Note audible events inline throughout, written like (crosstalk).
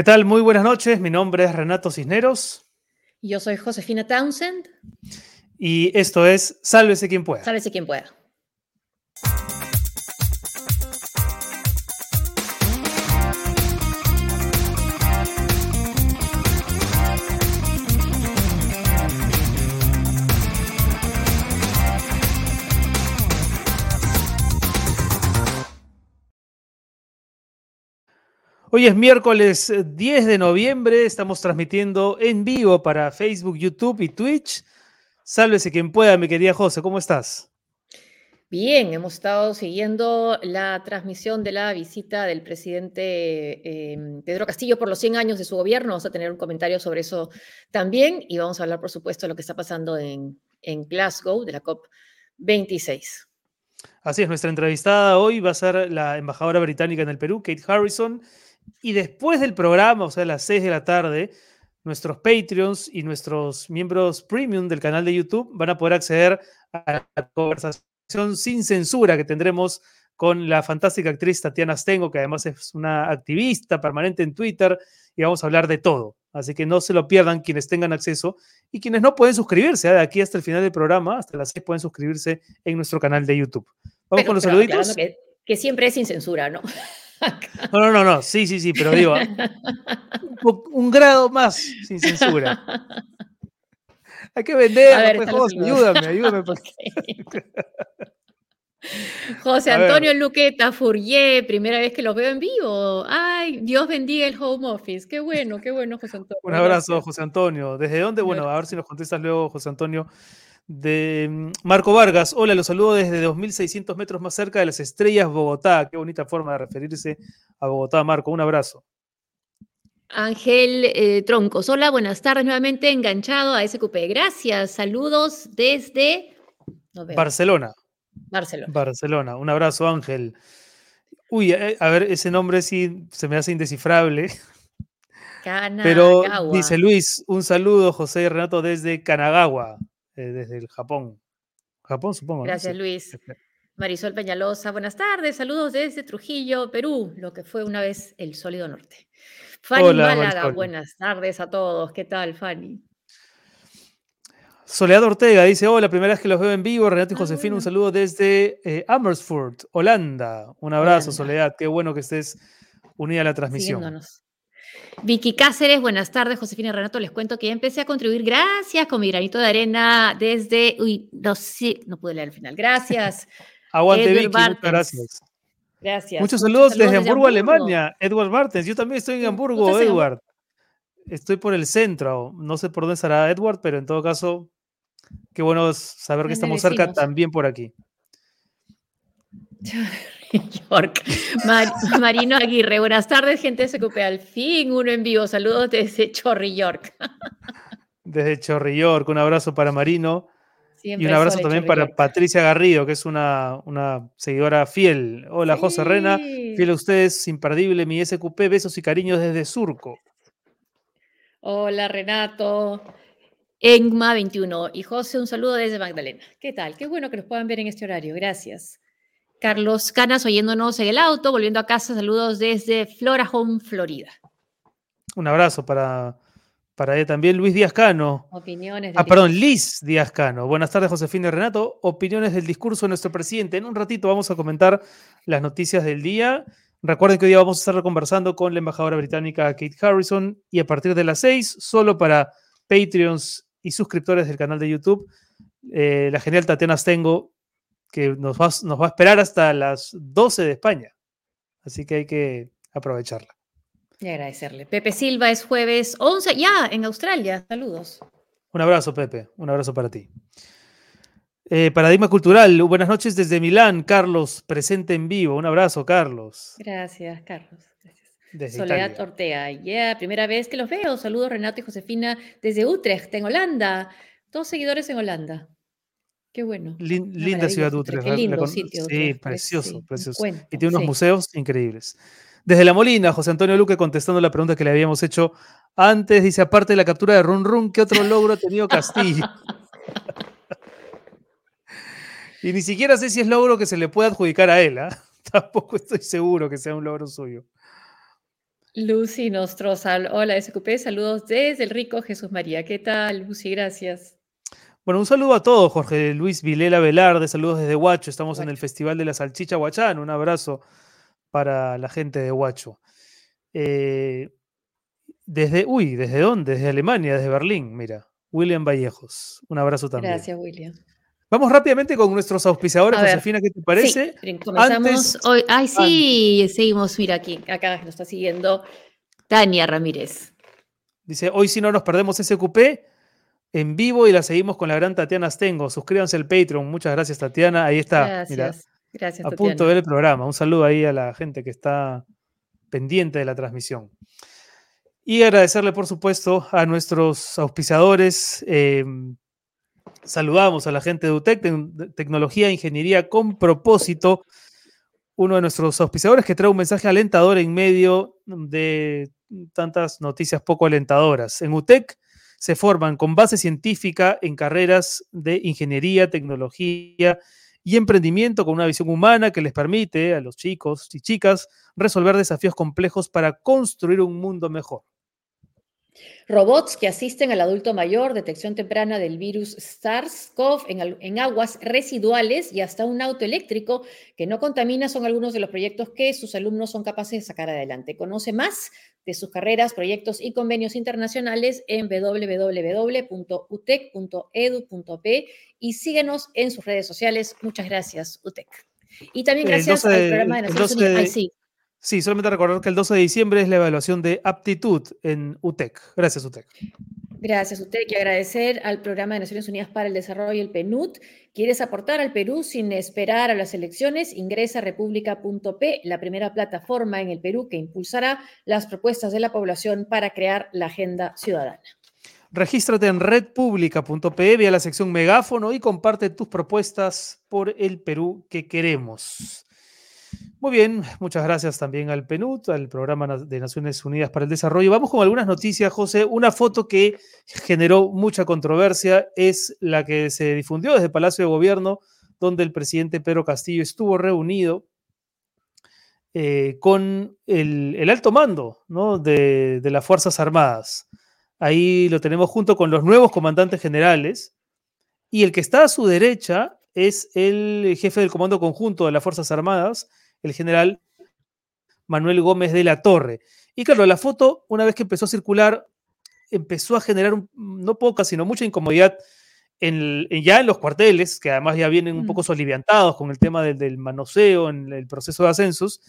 ¿Qué tal? Muy buenas noches. Mi nombre es Renato Cisneros. Yo soy Josefina Townsend. Y esto es Sálvese quien pueda. Sálvese quien pueda. Hoy es miércoles 10 de noviembre, estamos transmitiendo en vivo para Facebook, YouTube y Twitch. Sálvese quien pueda, mi querida José, ¿cómo estás? Bien, hemos estado siguiendo la transmisión de la visita del presidente em, Pedro Castillo por los 100 años de su gobierno. Vamos a tener un comentario sobre eso también y vamos a hablar, por supuesto, de lo que está pasando en, en Glasgow, de la COP26. Así es, nuestra entrevistada hoy va a ser la embajadora británica en el Perú, Kate Harrison, y después del programa, o sea, a las 6 de la tarde, nuestros Patreons y nuestros miembros premium del canal de YouTube van a poder acceder a la conversación sin censura que tendremos con la fantástica actriz Tatiana Stengo, que además es una activista permanente en Twitter, y vamos a hablar de todo. Así que no se lo pierdan quienes tengan acceso y quienes no pueden suscribirse. ¿eh? De aquí hasta el final del programa, hasta las 6 pueden suscribirse en nuestro canal de YouTube. Vamos con los saluditos. Que, que siempre es sin censura, ¿no? (laughs) No, no, no, no, sí, sí, sí, pero digo, un, grado más sin censura. Hay que vender, pues, José, ayúdame, ayúdame. Pues. (laughs) José Antonio Luqueta Fourier, primera vez que los veo en vivo. Ay, Dios bendiga el home office. Qué bueno, qué bueno, José Antonio. Un abrazo, José Antonio. ¿Desde dónde? Bueno, a ver si nos contestas luego, José Antonio de mm, Marco Vargas. Hola, los saludo desde 2.600 metros más cerca de las estrellas Bogotá. Qué bonita forma de referirse a Bogotá, Marco. Un abrazo. Ángel eh, Troncos. Hola, buenas tardes nuevamente, enganchado a SQP. Gracias, saludos desde Barcelona. Barcelona. Barcelona. Un abrazo, Ángel. Uy, eh, a ver, ese nombre sí se me hace indescifrable. Pero dice Luis, un saludo, José y Renato, desde Kanagawa. Eh, desde el Japón. Japón, supongo. Gracias, Luis. Este Marisol Peñalosa, buenas tardes, saludos desde Trujillo, Perú, lo que fue una vez el sólido norte. Fanny Málaga, buenas tardes a todos. ¿Qué tal, Fanny? Soledad Ortega dice: Hola, primera vez que los veo en vivo. Renato y Josefina, un saludo desde eh, Amersfoort, Holanda. Un abrazo, Soledad. Qué bueno que estés unida a la transmisión. Vicky Cáceres, buenas tardes, Josefina y Renato. Les cuento que ya empecé a contribuir. Gracias con mi granito de arena desde. Uy, no sé, no pude leer al final. Gracias. (laughs) Aguante, Vicky, muchas gracias. Gracias. Muchos saludos, desde, Hamburgo, Alemania. Edward Martens. Yo también estoy en Hamburgo, Edward. Estoy por el centro. No sé por dónde estará Edward, pero en todo caso, qué bueno saber que estamos cerca también por aquí. (laughs) York. Marino Aguirre, buenas tardes, gente de SQP. Al fin uno en vivo. Saludos desde Chorri York. Desde Chorri York, un abrazo para Marino. y un abrazo también para Patricia Garrido, que es una, una seguidora fiel. Hola, José Rena. Fiel a ustedes, imperdible mi SQP. Besos y cariños desde Surco. Hola, Renato. Engma 21 y José, un saludo desde Magdalena. ¿Qué tal? Qué bueno que nos puedan ver en este horario. Gracias. Carlos Canas oyéndonos en el auto, volviendo a casa. Saludos desde Flora Home, Florida. Un abrazo para, para ella también. Luis Díaz Cano. Opiniones. ah, perdón, Liz Díaz Cano. Buenas tardes, Josefina y Renato. Opiniones del discurso de nuestro presidente. En un ratito vamos a comentar las noticias del día. Recuerden que hoy día vamos a estar conversando con la embajadora británica Kate Harrison y a partir de las seis, solo para Patreons y suscriptores del canal de YouTube, eh, la genial Tatiana Stengo que nos va, nos va a esperar hasta las 12 de España. Así que hay que aprovecharla. Y agradecerle. Pepe Silva es jueves 11, ya en Australia. Saludos. Un abrazo, Pepe. Un abrazo para ti. Eh, Paradigma Cultural, buenas noches desde Milán. Carlos, presente en vivo. Un abrazo, Carlos. Gracias, Carlos. Soledad Ortega, ya, primera vez que los veo. Saludos, Renato y Josefina, desde Utrecht, en Holanda. Dos seguidores en Holanda. Qué bueno. linda ciudad Utrecht. Qué lindo sitio. Sí, precioso, precioso. y tiene unos museos increíbles. Desde La Molina, José Antonio Luque contestando la pregunta que le habíamos hecho antes, dice, aparte de la captura de Run Run, ¿qué otro logro ha tenido Castillo? (laughs) y ni siquiera sé si es logro que se le puede adjudicar a él. ¿ah? (laughs) Tampoco estoy seguro que sea un logro suyo. Lucy Nostrozal, hola SQP, saludos desde el rico Jesús María. ¿Qué tal, Lucy? Gracias. Bueno, un saludo a todos, Jorge Luis Vilela Velarde, saludos desde Huacho, estamos en el Festival de la Salchicha Huachán, un abrazo para la gente de Huacho. Eh, desde, uy, ¿desde dónde? Desde Alemania, desde Berlín, mira. William Vallejos, un abrazo también. Gracias, William. Vamos rápidamente con nuestros auspiciadores, Josefina, ¿qué te parece? Sí, comenzamos hoy. Ay, sí, seguimos, mira aquí, acá nos está siguiendo Tania Ramírez. Dice, hoy si no nos perdemos SQP en vivo y la seguimos con la gran Tatiana Astengo. Suscríbanse al Patreon. Muchas gracias, Tatiana. Ahí está. Gracias. gracias, a punto de ver el programa. Un saludo ahí a la gente que está pendiente de la transmisión. Y agradecerle, por supuesto, a nuestros auspiciadores. Eh, saludamos a la gente de UTEC, Tecnología e Ingeniería con propósito, uno de nuestros auspiciadores que trae un mensaje alentador en medio de tantas noticias poco alentadoras. En UTEC se forman con base científica en carreras de ingeniería, tecnología y emprendimiento con una visión humana que les permite a los chicos y chicas resolver desafíos complejos para construir un mundo mejor. Robots que asisten al adulto mayor, detección temprana del virus SARS-CoV en, aguas residuales y hasta un auto eléctrico que no contamina son algunos de los proyectos que sus alumnos son capaces de sacar adelante. Conoce más de sus carreras, proyectos y convenios internacionales en www.utec.edu.p y síguenos en sus redes sociales. Muchas gracias, UTEC. Y también gracias al programa de Naciones Unidas. Sí, solamente recordar que el 12 de diciembre es la evaluación de aptitud en UTEC. Gracias, UTEC. Gracias, UTEC. Y agradecer al Programa de Naciones Unidas para el Desarrollo, el PNUD. ¿Quieres aportar al Perú sin esperar a las elecciones? Ingresa a república.p, la primera plataforma en el Perú que impulsará las propuestas de la población para crear la agenda ciudadana. Regístrate en redpublica.pe, vía la sección megáfono y comparte tus propuestas por el Perú que queremos. Muy bien, muchas gracias también al PNUD, al Programa de Naciones Unidas para el Desarrollo. Vamos con algunas noticias, José. Una foto que generó mucha controversia es la que se difundió desde Palacio de Gobierno, donde el presidente Pedro Castillo estuvo reunido eh, con el, alto mando de las Fuerzas Armadas. Ahí lo tenemos junto con los nuevos comandantes generales. Y el que está a su derecha es el jefe del Comando Conjunto de las Fuerzas Armadas, el general Manuel Gómez de la Torre. Y claro, la foto, una vez que empezó a circular, empezó a generar no poca, sino mucha incomodidad en, ya en los cuarteles, que además ya vienen un poco mm. soliviantados con el tema del, manoseo en el proceso de ascensos.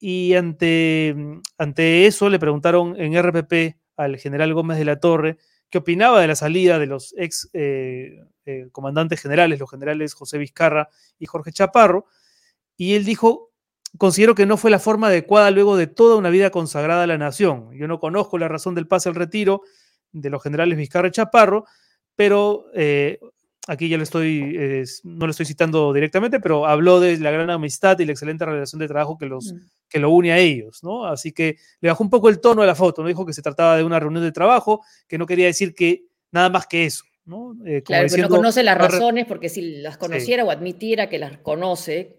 Y ante, ante eso le preguntaron en RPP al general Gómez de la Torre qué opinaba de la salida de los ex eh, eh, comandantes generales, los generales José Vizcarra y Jorge Chaparro. Y él dijo considero que no fue la forma adecuada luego de toda una vida consagrada a la nación. Yo no conozco la razón del pase al retiro de los generales Vizcarra y Chaparro, pero eh, aquí ya lo estoy, no lo estoy citando directamente, pero habló de la gran amistad y la excelente relación de trabajo que, los, mm. que lo une a ellos, ¿no? Así que le bajó un poco el tono a la foto, no dijo que se trataba de una reunión de trabajo, que no quería decir que nada más que eso. ¿no? Eh, claro, pero no conoce las razones, porque si las conociera o admitiera que las conoce,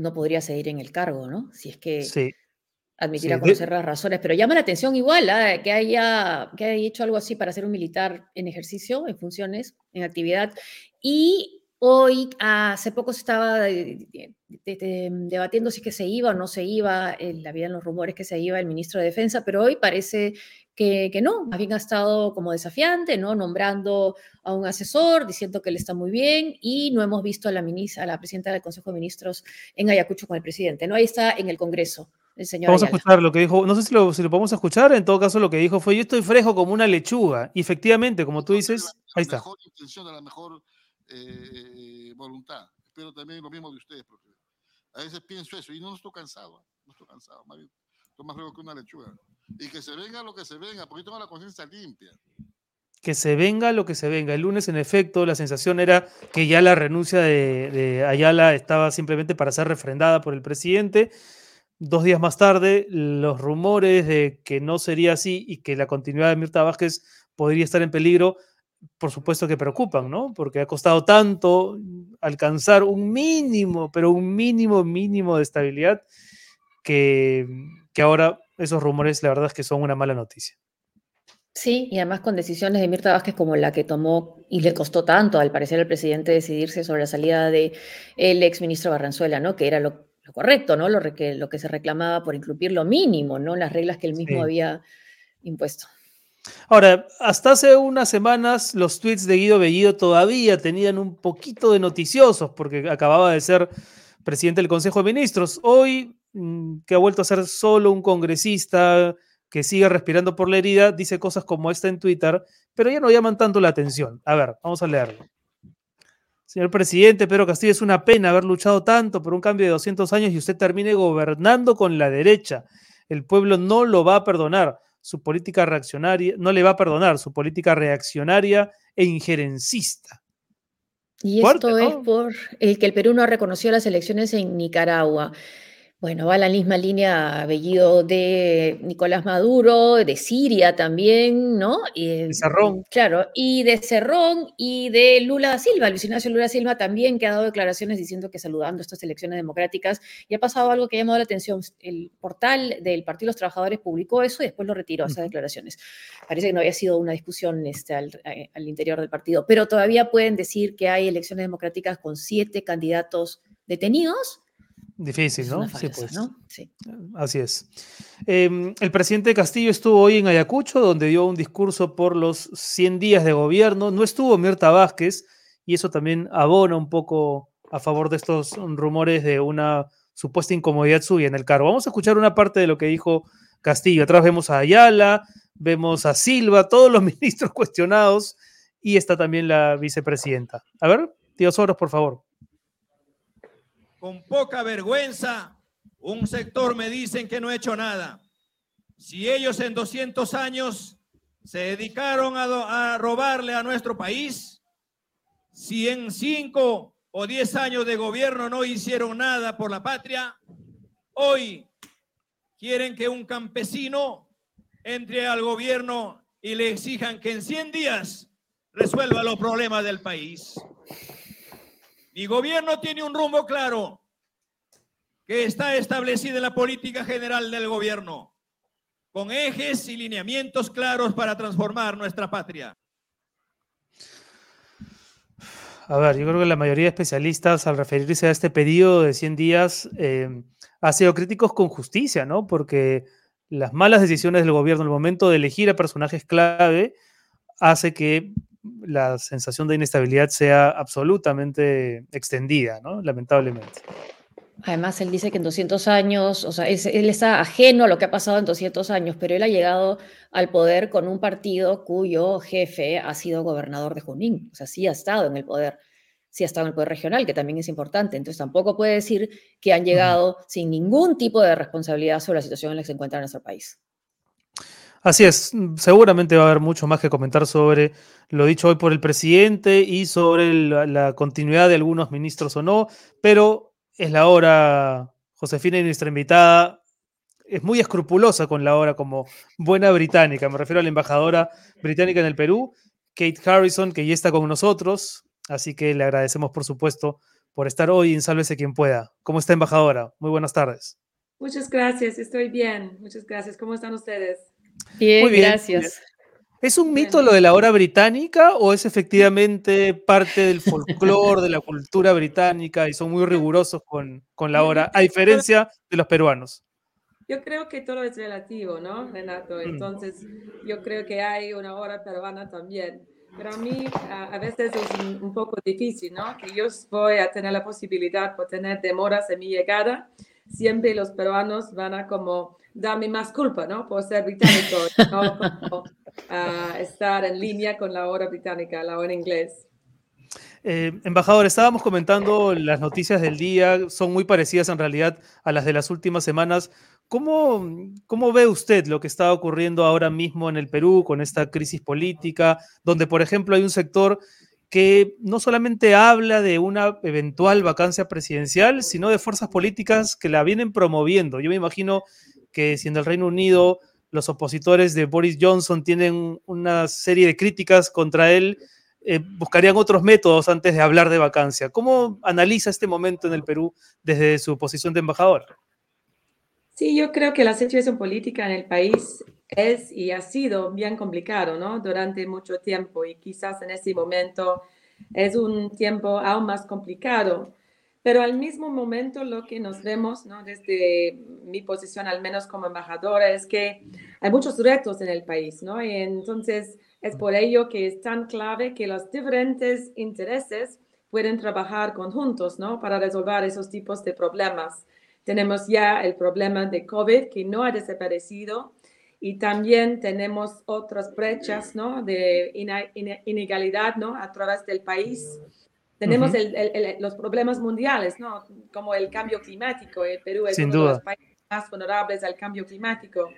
no podría seguir en el cargo, ¿no? Si es que sí. admitir a conocer las razones. Pero llama la atención igual ¿ah? que, haya, que haya hecho algo así para ser un militar en ejercicio, en funciones, en actividad. Y hoy, hace poco se estaba debatiendo si es que se iba o no se iba, habían los rumores que se iba el ministro de Defensa, pero hoy parece que, no, más bien ha estado como desafiante, ¿no? Nombrando a un asesor, diciendo que él está muy bien y no hemos visto a la, ministra, a la presidenta del Consejo de Ministros en Ayacucho con el presidente, ¿no? Ahí está en el Congreso. El señor Vamos a escuchar lo que dijo, no sé si lo, si lo podemos escuchar, en todo caso lo que dijo fue, yo estoy fresco como una lechuga. Y efectivamente, como tú dices, ahí está. La mejor intención, la mejor eh, voluntad. Espero también lo mismo de ustedes, porque a veces pienso eso y no, estoy cansado, no estoy cansado, más bien, estoy más fresco que una lechuga. Y que se venga lo que se venga, porque tengo la conciencia limpia. Que se venga lo que se venga. El lunes, en efecto, la sensación era que ya la renuncia de, Ayala estaba simplemente para ser refrendada por el presidente. Dos días más tarde, los rumores de que no sería así y que la continuidad de Mirta Vázquez podría estar en peligro, por supuesto que preocupan, ¿no? Porque ha costado tanto alcanzar un mínimo, pero un mínimo, mínimo de estabilidad que, que ahora esos rumores la verdad es que son una mala noticia. Sí, y además con decisiones de Mirta Vázquez como la que tomó y le costó tanto, al parecer, al presidente decidirse sobre la salida del el ex ministro Barranzuela, ¿no? Que era lo, correcto, ¿no? Lo, que, lo que se reclamaba por incluir lo mínimo, ¿no? Las reglas que él mismo había impuesto. Ahora, hasta hace unas semanas los tweets de Guido Bellido todavía tenían un poquito de noticiosos porque acababa de ser presidente del Consejo de Ministros. Hoy, que ha vuelto a ser solo un congresista que sigue respirando por la herida, dice cosas como esta en Twitter, pero ya no llaman tanto la atención. A ver, vamos a leerlo. Señor presidente, Pedro Castillo, es una pena haber luchado tanto por un cambio de 200 años y usted termine gobernando con la derecha. El pueblo no lo va a perdonar. Su política reaccionaria, no le va a perdonar su política reaccionaria e injerencista. Y esto es por el que el Perú no reconoció las elecciones en Nicaragua. Bueno, va la misma línea apellido de Nicolás Maduro, de Siria también, ¿no? Y, de Cerrón. Claro, y de Cerrón y de Lula Silva. Luis Ignacio Lula Silva también que ha dado declaraciones diciendo que saludando estas elecciones democráticas. Y ha pasado algo que ha llamado la atención. El portal del Partido de los Trabajadores publicó eso y después lo retiró, esas declaraciones. Parece que no había sido una discusión este, al, eh, al interior del partido, pero todavía pueden decir que hay elecciones democráticas con siete candidatos detenidos Difícil, ¿no? sí, pues. Sí. Así es. Em, el presidente Castillo estuvo hoy en Ayacucho, donde dio un discurso por los 100 días de gobierno. No estuvo Mirta Vázquez, y eso también abona un poco a favor de estos rumores de una supuesta incomodidad suya en el cargo. Vamos a escuchar una parte de lo que dijo Castillo. Atrás vemos a Ayala, vemos a Silva, todos los (laughs) ministros cuestionados, y está también la vicepresidenta. A ver, tío Soros, por favor con poca vergüenza, un sector me dicen que no he hecho nada. Si ellos en 200 años se dedicaron a, robarle a nuestro país, si en 5 o 10 años de gobierno no hicieron nada por la patria, hoy quieren que un campesino entre al gobierno y le exijan que en 100 días resuelva los problemas del país. Mi gobierno tiene un rumbo claro que está establecido en la política general del gobierno, con ejes y lineamientos claros para transformar nuestra patria. A ver, yo creo que la mayoría de especialistas al referirse a este periodo de 100 días eh, ha sido críticos con justicia, ¿no? Porque las malas decisiones del gobierno el momento de elegir a personajes clave hace que la sensación de inestabilidad sea absolutamente extendida, ¿no? Lamentablemente. Además, él dice que en 200 años, o sea, él está ajeno a lo que ha pasado en 200 años, pero él ha llegado al poder con un partido cuyo jefe ha sido gobernador de Junín, o sea, sí ha estado en el poder, sí ha estado en el poder regional, que también es importante. Entonces, tampoco puede decir que han llegado sin ningún tipo de responsabilidad sobre la situación en la que se encuentra nuestro país. Así es, seguramente va a haber mucho más que comentar sobre lo dicho hoy por el presidente y sobre la, continuidad de algunos ministros o no, pero es la hora, Josefina y nuestra invitada es muy escrupulosa con la hora como buena británica, me refiero a la embajadora británica en el Perú, Kate Harrison, que ya está con nosotros, así que le agradecemos por supuesto por estar hoy en Sálvese quien pueda. ¿Cómo está embajadora? Muy buenas tardes. Muchas gracias, estoy bien. Muchas gracias. ¿Cómo están ustedes? Bien, Muy bien, gracias. ¿Es un mito lo de la hora británica o es efectivamente parte del folclore, de la cultura británica y son muy rigurosos con, con la hora, a diferencia de los peruanos? Yo creo que todo es relativo, ¿no, Renato? Mm. Entonces, yo creo que hay una hora peruana también. Pero a mí a, veces es un, poco difícil, ¿no? Que yo voy a tener la posibilidad por tener demoras en mi llegada. Siempre los peruanos van a como darme más culpa, ¿no? Por ser británico, ¿no? (laughs) estar en línea con la hora británica, la hora en inglés. Eh, embajador, estábamos comentando las noticias del día, son muy parecidas en realidad a las de las últimas semanas. ¿Cómo, ¿Cómo ve usted lo que está ocurriendo ahora mismo en el Perú con esta crisis política, donde, por ejemplo, hay un sector que no solamente habla de una eventual vacancia presidencial, sino de fuerzas políticas que la vienen promoviendo? Yo me imagino que si en el Reino Unido los opositores de Boris Johnson tienen una serie de críticas contra él, eh, buscarían otros métodos antes de hablar de vacancia. ¿Cómo analiza este momento en el Perú desde su posición de embajador? Sí, yo creo que la situación política en el país es y ha sido bien complicado, ¿no? Durante mucho tiempo y quizás en este momento es un tiempo aún más complicado. Pero al mismo momento lo que nos vemos, ¿no? desde mi posición al menos como embajadora, es que hay muchos retos en el país, ¿no? Y entonces es por ello que es tan clave que los diferentes intereses pueden trabajar conjuntos, ¿no? Para resolver esos tipos de problemas. Tenemos ya el problema de COVID que no ha desaparecido y también tenemos otras brechas, ¿no? De inegalidad, ¿no? A través del país. Tenemos los problemas mundiales, ¿no? Como el cambio climático. El Perú es uno de los países más vulnerables al cambio climático.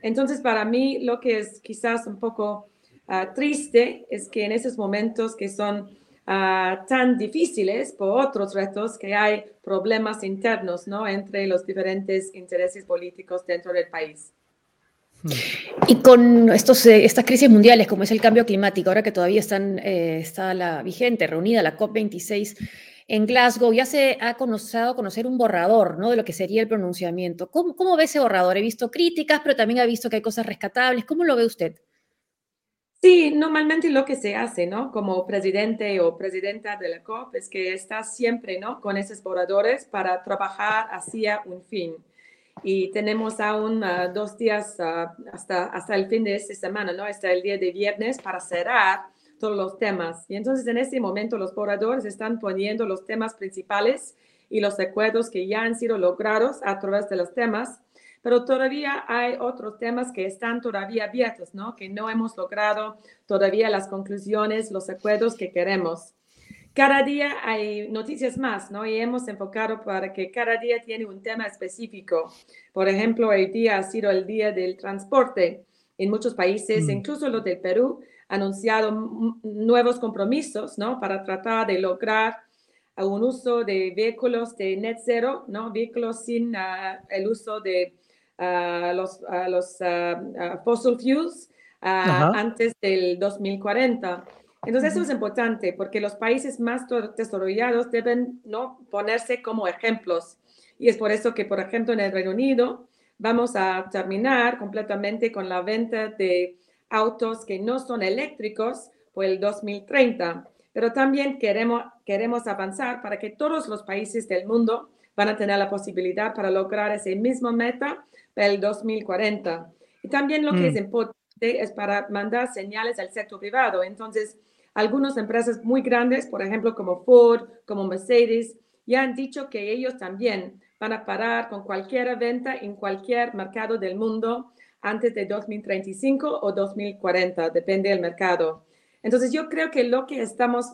Entonces, para mí, lo que es quizás un poco ah, triste es que en esos momentos que son ah, tan difíciles por otros retos, que hay problemas internos, ¿no? Entre los diferentes intereses políticos dentro del país. Y con estos, eh, estas crisis mundiales, como es el cambio climático, ahora que todavía están, eh, está la vigente, reunida la COP26 en Glasgow, ya se ha conocido conocer un borrador ¿no? de lo que sería el pronunciamiento. ¿Cómo, ¿Cómo ve ese borrador? He visto críticas, pero también ha visto que hay cosas rescatables. ¿Cómo lo ve usted? Sí, normalmente lo que se hace, ¿no? Como presidente o presidenta de la COP es que está siempre, ¿no? Con esos borradores para trabajar hacia un fin y tenemos aún uh, dos días uh, hasta, hasta el fin de esta semana, ¿no? Hasta el día de viernes para cerrar todos los temas. Y entonces en este momento los oradores están poniendo los temas principales y los acuerdos que ya han sido logrados a través de los temas, pero todavía hay otros temas que están todavía abiertos, ¿no? Que no hemos logrado todavía las conclusiones, los acuerdos que queremos cada día hay noticias más, ¿no? Y hemos enfocado para que cada día tiene un tema específico. Por ejemplo, el día ha sido el día del transporte. En muchos países, mm. incluso los del Perú, anunciado nuevos compromisos, ¿no? Para tratar de lograr un uso de vehículos de net zero, ¿no? Vehículos sin ah, el uso de ah, los, uh, los fossil fuels antes del 2040. Entonces, eso es importante porque los países más desarrollados deben ¿no? ponerse como ejemplos. Y es por eso que, por ejemplo, en el Reino Unido vamos a terminar completamente con la venta de autos que no son eléctricos por el 2030. Pero también queremos, queremos avanzar para que todos los países del mundo van a tener la posibilidad para lograr ese mismo meta para el 2040. Y también lo que es mm. Es para mandar señales al sector privado. Entonces, algunas empresas muy grandes, por ejemplo, como Ford, como Mercedes, ya han dicho que ellos también van a parar con cualquier venta en cualquier mercado del mundo antes de 2035 o 2040, depende del mercado. Entonces yo creo que lo que estamos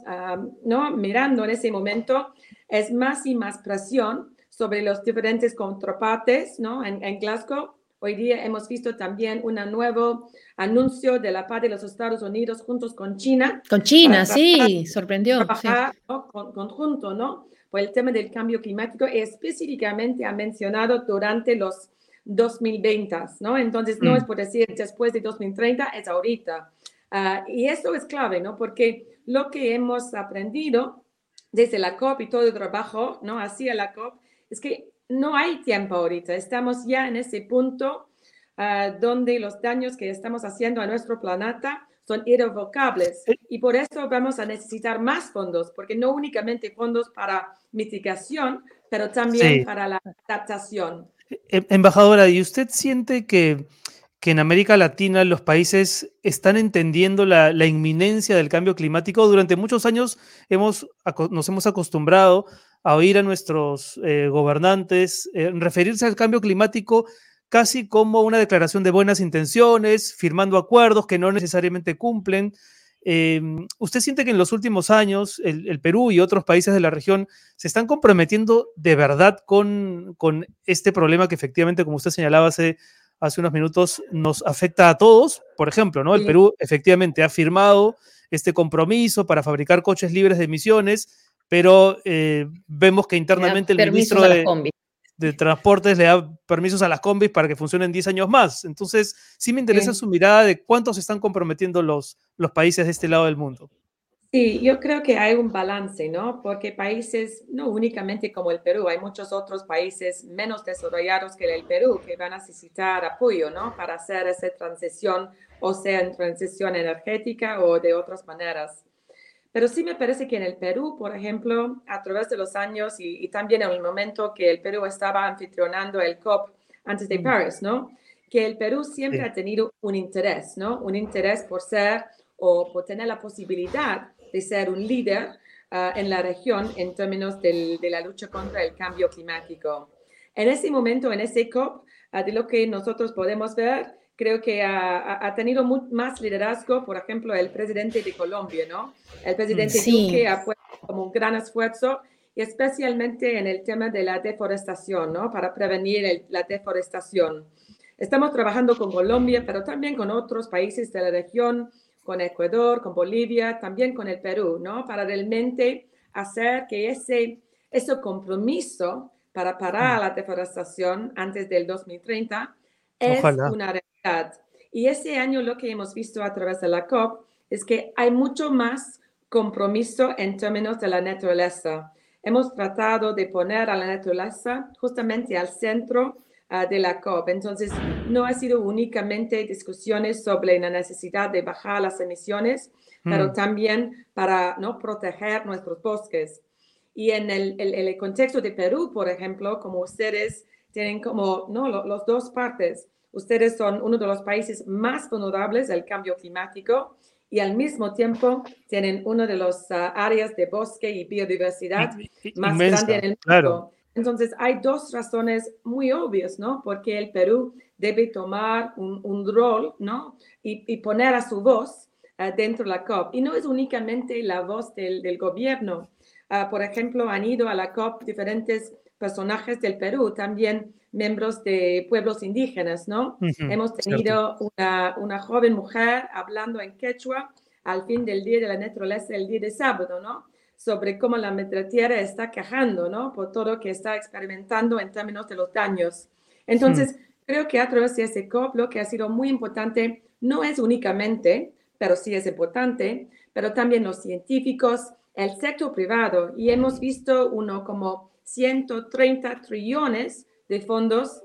¿no? mirando en ese momento es más y más presión sobre los diferentes contrapartes ¿no? en, en Glasgow Hoy día hemos visto también un nuevo anuncio de la paz de los Estados Unidos juntos con China. Con China, sí, sorprendió. Trabajar, conjunto, ¿no? Por el tema del cambio climático, específicamente ha mencionado durante los 2020, ¿no? Entonces, no mm. es por decir después de 2030, es ahorita. Ah, y esto es clave, ¿no? Porque lo que hemos aprendido desde la COP y todo el trabajo, ¿no? Hacia la COP, es que no hay tiempo ahorita. Estamos ya en ese punto ah, donde los daños que estamos haciendo a nuestro planeta son irrevocables y por eso vamos a necesitar más fondos, porque no únicamente fondos para mitigación, pero también para la adaptación. E, embajadora, ¿y usted siente que, que en América Latina los países están entendiendo la, la, inminencia del cambio climático? Durante muchos años hemos, nos hemos acostumbrado a oír a nuestros eh, gobernantes eh, referirse al cambio climático casi como una declaración de buenas intenciones, firmando acuerdos que no necesariamente cumplen. Em, ¿Usted siente que en los últimos años el, Perú y otros países de la región se están comprometiendo de verdad con, con este problema que efectivamente, como usted señalaba hace, hace unos minutos, nos afecta a todos? Por ejemplo, ¿no? el Perú efectivamente ha firmado este compromiso para fabricar coches libres de emisiones, pero eh, vemos que internamente el ministro de, Transportes le da permisos a las combis para que funcionen 10 años más. Entonces, sí me interesa su mirada de cuántos se están comprometiendo los, los países de este lado del mundo. Sí, yo creo que hay un balance, ¿no? Porque países, no únicamente como el Perú, hay muchos otros países menos desarrollados que el Perú que van a necesitar apoyo, ¿no? Para hacer esa transición, o sea, en transición energética o de otras maneras. Pero sí me parece que en el Perú, por ejemplo, a través de los años y, también en el momento que el Perú estaba anfitrionando el COP antes de mm. París, ¿no? Que el Perú siempre ha tenido un interés, ¿no? Un interés por ser o por tener la posibilidad de ser un líder ah, en la región en términos de la lucha contra el cambio climático. En ese momento, en ese COP, ah, de lo que nosotros podemos ver, creo que ha, tenido más liderazgo, por ejemplo, el presidente de Colombia, ¿no? El presidente Duque ha puesto como un gran esfuerzo, y especialmente en el tema de la deforestación, ¿no? Para prevenir la deforestación. Estamos trabajando con Colombia, pero también con otros países de la región, con Ecuador, con Bolivia, también con el Perú, ¿no? Para realmente hacer que ese, ese compromiso para parar mm. la deforestación antes del 2030 es una realidad. Y ese año lo que hemos visto a través de la COP es que hay mucho más compromiso en términos de la naturaleza. Hemos tratado de poner a la naturaleza justamente al centro Ah, de la COP. Entonces, no ha sido únicamente discusiones sobre la necesidad de bajar las emisiones, pero mm. también para ¿no? proteger nuestros bosques. Y en el, el, contexto de Perú, por ejemplo, como ustedes tienen como ¿no? los dos partes, ustedes son uno de los países más vulnerables al cambio climático y al mismo tiempo tienen uno de las ah, áreas de bosque y biodiversidad más grande en el mundo. Claro. Entonces, hay dos razones muy obvias, ¿no? Porque el Perú debe tomar un, rol, ¿no? Y, poner a su voz uh, dentro de la COP. Y no es únicamente la voz del, del gobierno. Uh, por ejemplo, han ido a la COP diferentes personajes del Perú, también miembros de pueblos indígenas, ¿no? Hemos tenido una, una, joven mujer hablando en quechua al fin del Día de la Naturaleza, el día de sábado, ¿no? sobre cómo la Madre Tierra está quejando, ¿no? Por todo lo que está experimentando en términos de los daños. Entonces, creo que a través de ese COP lo que ha sido muy importante no es únicamente, pero sí es importante, pero también los científicos, el sector privado, y hemos visto uno como 130 trillones de fondos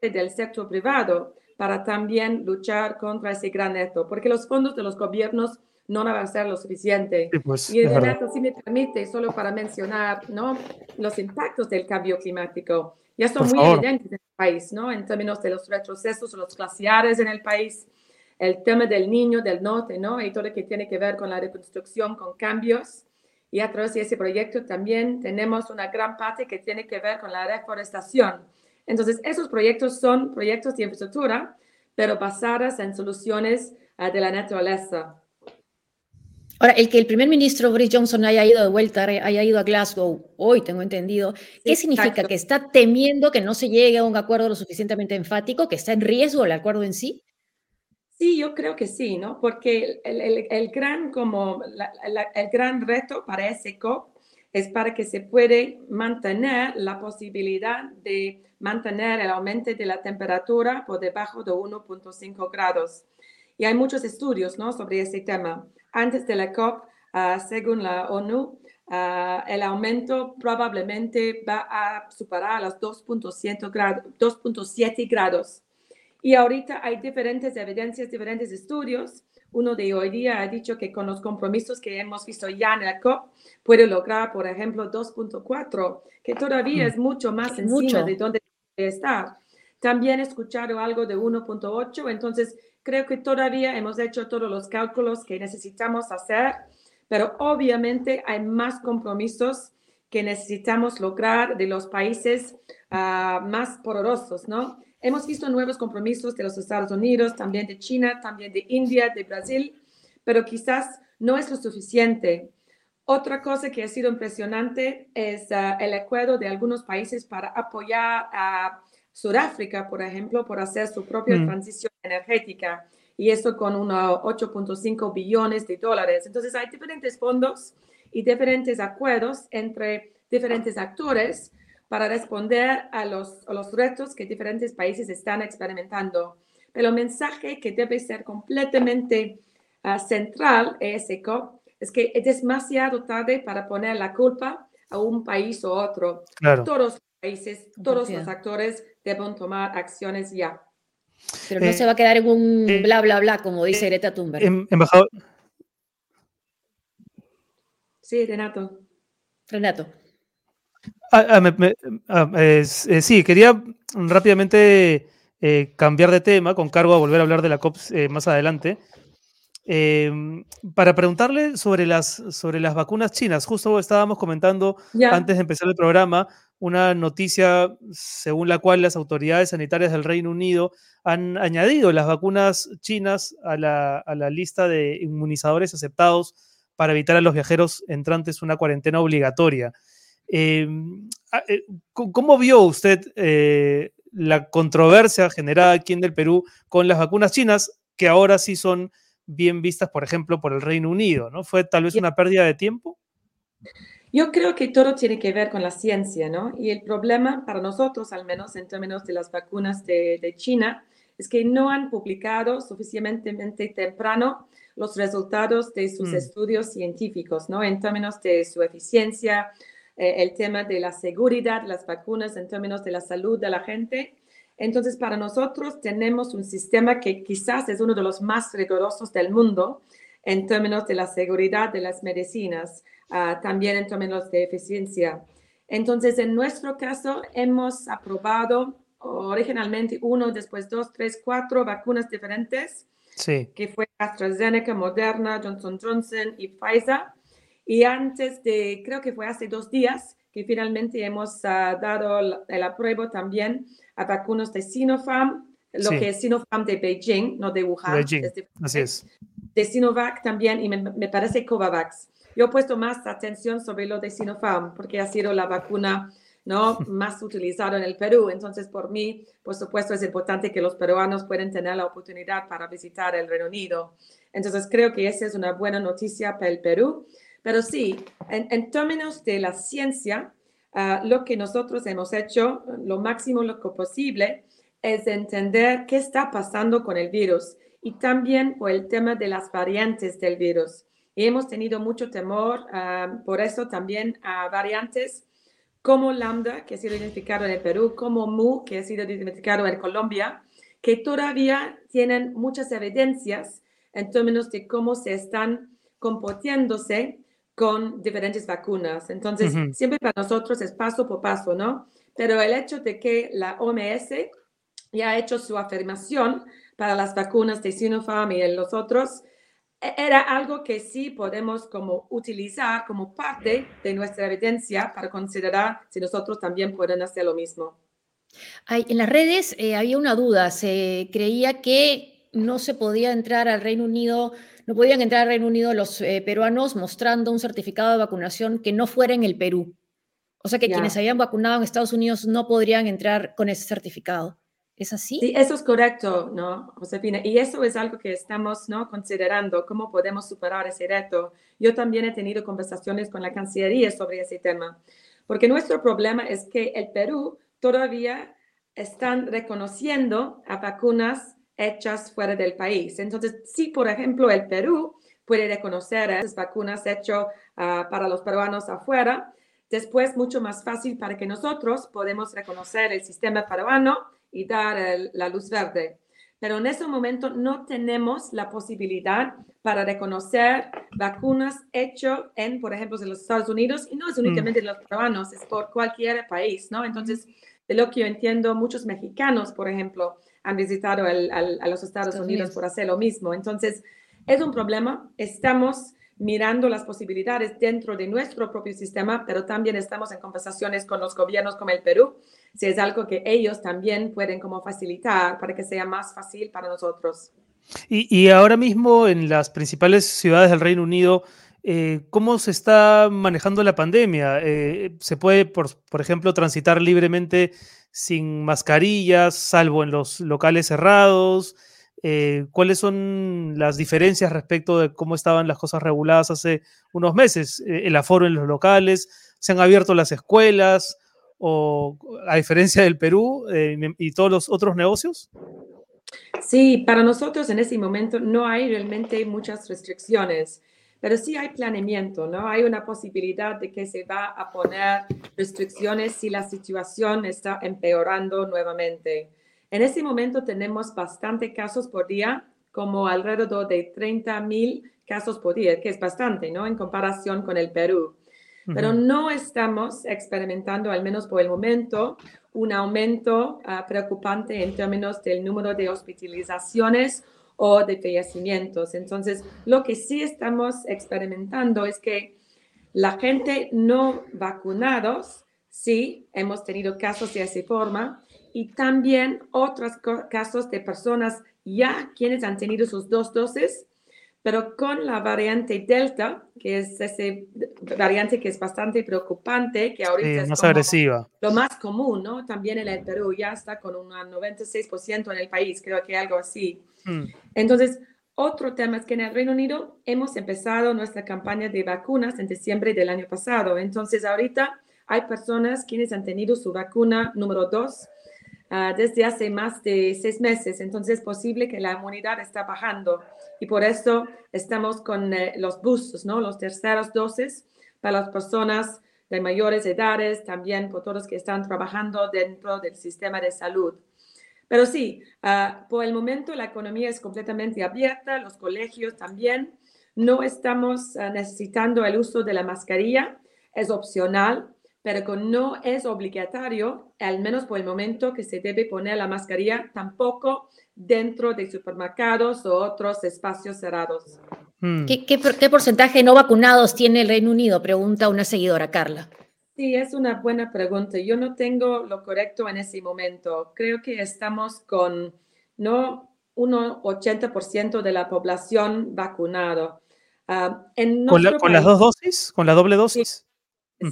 del sector privado para también luchar contra ese gran reto, porque los fondos de los gobiernos no va a ser lo suficiente. Pues, y Renato, si me permite, solo para mencionar ¿no? los impactos del cambio climático, ya son muy evidentes en el país, ¿no? en términos de los retrocesos, los glaciares en el país, el tema del niño del norte, ¿no? y todo lo que tiene que ver con la reconstrucción, con cambios. Y a través de ese proyecto también tenemos una gran parte que tiene que ver con la reforestación. Entonces, esos proyectos son proyectos de infraestructura, pero basadas en soluciones uh, de la naturaleza. Ahora, el que el primer ministro Boris Johnson haya ido de vuelta, haya ido a Glasgow hoy, tengo entendido, ¿qué significa? ¿Que está temiendo que no se llegue a un acuerdo lo suficientemente enfático? ¿Que está en riesgo el acuerdo en sí? Sí, yo creo que sí, ¿no? Porque el, gran, como el gran reto para ese COP es para que se puede mantener la posibilidad de mantener el aumento de la temperatura por debajo de 1.5 grados. Y hay muchos estudios, ¿no? Sobre ese tema antes de la COP, ah, según la ONU, ah, el aumento probablemente va a superar los 2.7 grados, grados. Y ahorita hay diferentes evidencias, diferentes estudios. Uno de hoy día ha dicho que con los compromisos que hemos visto ya en la COP, puede lograr, por ejemplo, 2.4, que todavía mm. es mucho más encima de donde debe estar. También he escuchado algo de 1.8, entonces creo que todavía hemos hecho todos los cálculos que necesitamos hacer, pero obviamente hay más compromisos que necesitamos lograr de los países ah, más poderosos, ¿no? Hemos visto nuevos compromisos de los Estados Unidos, también de China, también de India, de Brasil, pero quizás no es lo suficiente. Otra cosa que ha sido impresionante es ah, el acuerdo de algunos países para apoyar a Sudáfrica, por ejemplo, por hacer su propia mm. transición energética y esto con unos 8.5 billones de dólares. Entonces hay diferentes fondos y diferentes acuerdos entre diferentes actores para responder a los, los retos que diferentes países están experimentando. Pero el mensaje que debe ser completamente uh, central es es que es demasiado tarde para poner la culpa a un país o otro. Claro. Todos los países, todos los actores deben tomar acciones ya. Pero no Eh, se va a quedar en un eh, bla, bla, bla, como dice Greta Thunberg. Em- embajador, Sí, Renato. Renato. Ah, ah, me- me- ah, eh, sí, quería rápidamente eh, cambiar de tema con cargo a volver a hablar de la COP eh, más adelante. Em, para preguntarle sobre las, sobre las vacunas chinas, justo estábamos comentando antes de empezar el programa una noticia según la cual las autoridades sanitarias del Reino Unido han añadido las vacunas chinas a la, a la lista de inmunizadores aceptados para evitar a los viajeros entrantes una cuarentena obligatoria. Eh, ah, eh, ¿Cómo vio usted eh, la controversia generada aquí en el Perú con las vacunas chinas, que ahora sí son bien vistas, por ejemplo, por el Reino Unido? ¿no? ¿Fue tal vez una pérdida de tiempo? Yo creo que todo tiene que ver con la ciencia, ¿no? Y el problema para nosotros, al menos en términos de las vacunas de, de China, es que no han publicado suficientemente temprano los resultados de sus Mm. estudios científicos, ¿no? En términos de su eficiencia, eh, el tema de la seguridad las vacunas, en términos de la salud de la gente. Entonces, para nosotros tenemos un sistema que quizás es uno de los más rigurosos del mundo en términos de la seguridad de las medicinas, ah, también en términos de eficiencia. Entonces, en nuestro caso, hemos aprobado originalmente uno, después dos, tres, cuatro vacunas diferentes, Sí. que fue AstraZeneca, Moderna, Johnson Johnson y Pfizer. Y antes de, creo que fue hace dos días, que finalmente hemos ah, dado el, el apruebo también a vacunas de Sinopharm, lo Sí. que es Sinopharm de Beijing, no de Wuhan. Beijing, es diferente Así es. de Sinovac también y me, me parece Covax. Yo he puesto más atención sobre lo de Sinopharm porque ha sido la vacuna ¿no? (laughs) más utilizada en el Perú. Entonces, por mí, por supuesto, es importante que los peruanos puedan tener la oportunidad para visitar el Reino Unido. Entonces, creo que esa es una buena noticia para el Perú. Pero sí, en, en términos de la ciencia, ah, lo que nosotros hemos hecho, lo máximo lo que posible, es entender qué está pasando con el virus y también por el tema de las variantes del virus. Y hemos tenido mucho temor, ah, por eso también a variantes como Lambda, que ha sido identificado en el Perú, como Mu, que ha sido identificado en Colombia, que todavía tienen muchas evidencias en términos de cómo se están comportándose con diferentes vacunas. Entonces, Ujú. siempre para nosotros es paso por paso, ¿no? Pero el hecho de que la OMS ya ha hecho su afirmación para las vacunas de Sinopharm y de los otros, e- era algo que sí podemos como utilizar como parte de nuestra evidencia para considerar si nosotros también pueden hacer lo mismo. Ay, en las redes eh, había una duda, se creía que no se podía entrar al Reino Unido, no podían entrar al Reino Unido los eh, peruanos mostrando un certificado de vacunación que no fuera en el Perú. O sea que Ya. quienes habían vacunado en Estados Unidos no podrían entrar con ese certificado. ¿Es así? Sí, eso es correcto, ¿no, Josefina? Y eso es algo que estamos, ¿no? Considerando cómo podemos superar ese reto. Yo también he tenido conversaciones con la Cancillería sobre ese tema, porque nuestro problema es que el Perú todavía están reconociendo a vacunas hechas fuera del país. Entonces, si por ejemplo el Perú puede reconocer esas vacunas hechas ah, para los peruanos afuera, después mucho más fácil para que nosotros podemos reconocer el sistema peruano y dar el- la luz verde. Pero en ese momento no tenemos la posibilidad para reconocer vacunas hechas en, por ejemplo, en los Estados Unidos, y no es únicamente de los peruanos, es por cualquier país, ¿no? Entonces, de lo que yo entiendo, muchos mexicanos, por ejemplo, han visitado el- al- a los Estados, Estados Unidos, Unidos. por hacer lo mismo. Entonces, es un problema. Estamos mirando las posibilidades dentro de nuestro propio sistema, pero también estamos en conversaciones con los gobiernos como el Perú, si es algo que ellos también pueden como facilitar para que sea más fácil para nosotros. Y, y ahora mismo en las principales ciudades del Reino Unido, eh, ¿cómo se está manejando la pandemia? Eh, ¿Se puede, por, ejemplo, transitar libremente sin mascarillas, salvo en los locales cerrados? Eh, ¿Cuáles son las diferencias respecto de cómo estaban las cosas reguladas hace unos meses? ¿El aforo en los locales? ¿Se han abierto las escuelas? ¿O a diferencia del Perú y todos los otros negocios? Sí, para nosotros en ese momento no hay realmente muchas restricciones, pero sí hay planeamiento, ¿no? Hay una posibilidad de que se va a poner restricciones si la situación está empeorando nuevamente. En este momento tenemos bastante casos por día, como alrededor de 30 mil casos por día, que es bastante, ¿no? En comparación con el Perú. Pero no estamos experimentando, al menos por el momento, un aumento uh, preocupante en términos del número de hospitalizaciones o de fallecimientos. Entonces, lo que sí estamos experimentando es que la gente no vacunados, sí, hemos tenido casos de esa forma, y también otros casos de personas ya quienes han tenido sus dos dosis, pero con la variante Delta, que es ese variante que es bastante preocupante, que ahorita es más agresiva. lo más común, ¿no? También en el Perú ya está con un 96% en el país, creo que algo así. Mm. Entonces, otro tema es que en el Reino Unido hemos empezado nuestra campaña de vacunas en diciembre del año pasado. Entonces, ahorita hay personas quienes han tenido su vacuna número 2 Ah, desde hace más de seis meses. Entonces es posible que la inmunidad está bajando y por eso estamos con eh, los boosters, ¿no? los terceros dosis para las personas de mayores edades, también por todos los que están trabajando dentro del sistema de salud. Pero sí, uh, por el momento la economía es completamente abierta, los colegios también. No estamos uh, necesitando el uso de la mascarilla, es opcional pero que no es obligatorio, al menos por el momento, que se debe poner la mascarilla tampoco dentro de supermercados o otros espacios cerrados. Hmm. ¿Qué, porcentaje de no vacunados tiene el Reino Unido? Pregunta una seguidora, Carla. Sí, es una buena pregunta. Yo no tengo lo correcto en ese momento. Creo que estamos con no un 80% de la población vacunado. Ah, ¿Con, las dos dosis? ¿Con la doble dosis?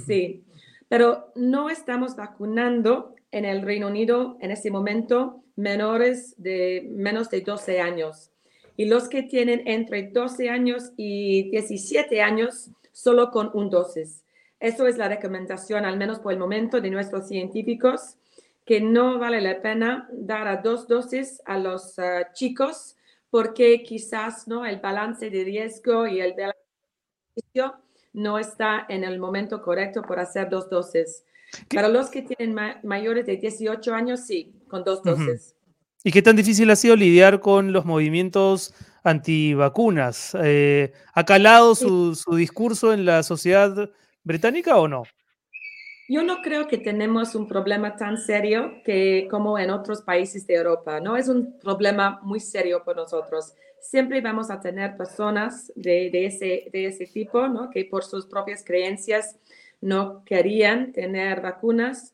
sí pero no estamos vacunando en el Reino Unido en este momento menores de menos de 12 años. Y los que tienen entre 12 años y 17 años, solo con un dosis. Eso es la recomendación, al menos por el momento, de nuestros científicos, que no vale la pena dar a dos dosis a los ah, chicos porque quizás ¿no? el balance de riesgo y el beneficio no está en el momento correcto por hacer dos dosis. Para los que tienen mayores de 18 años, sí, con dos dosis. ¿Y qué tan difícil ha sido lidiar con los movimientos antivacunas? Eh, ¿Ha calado su, su discurso en la sociedad británica o no? Yo no creo que tenemos un problema tan serio que como en otros países de Europa. No es un problema muy serio por nosotros siempre vamos a tener personas de, ese, de ese tipo, ¿no? que por sus propias creencias no querían tener vacunas,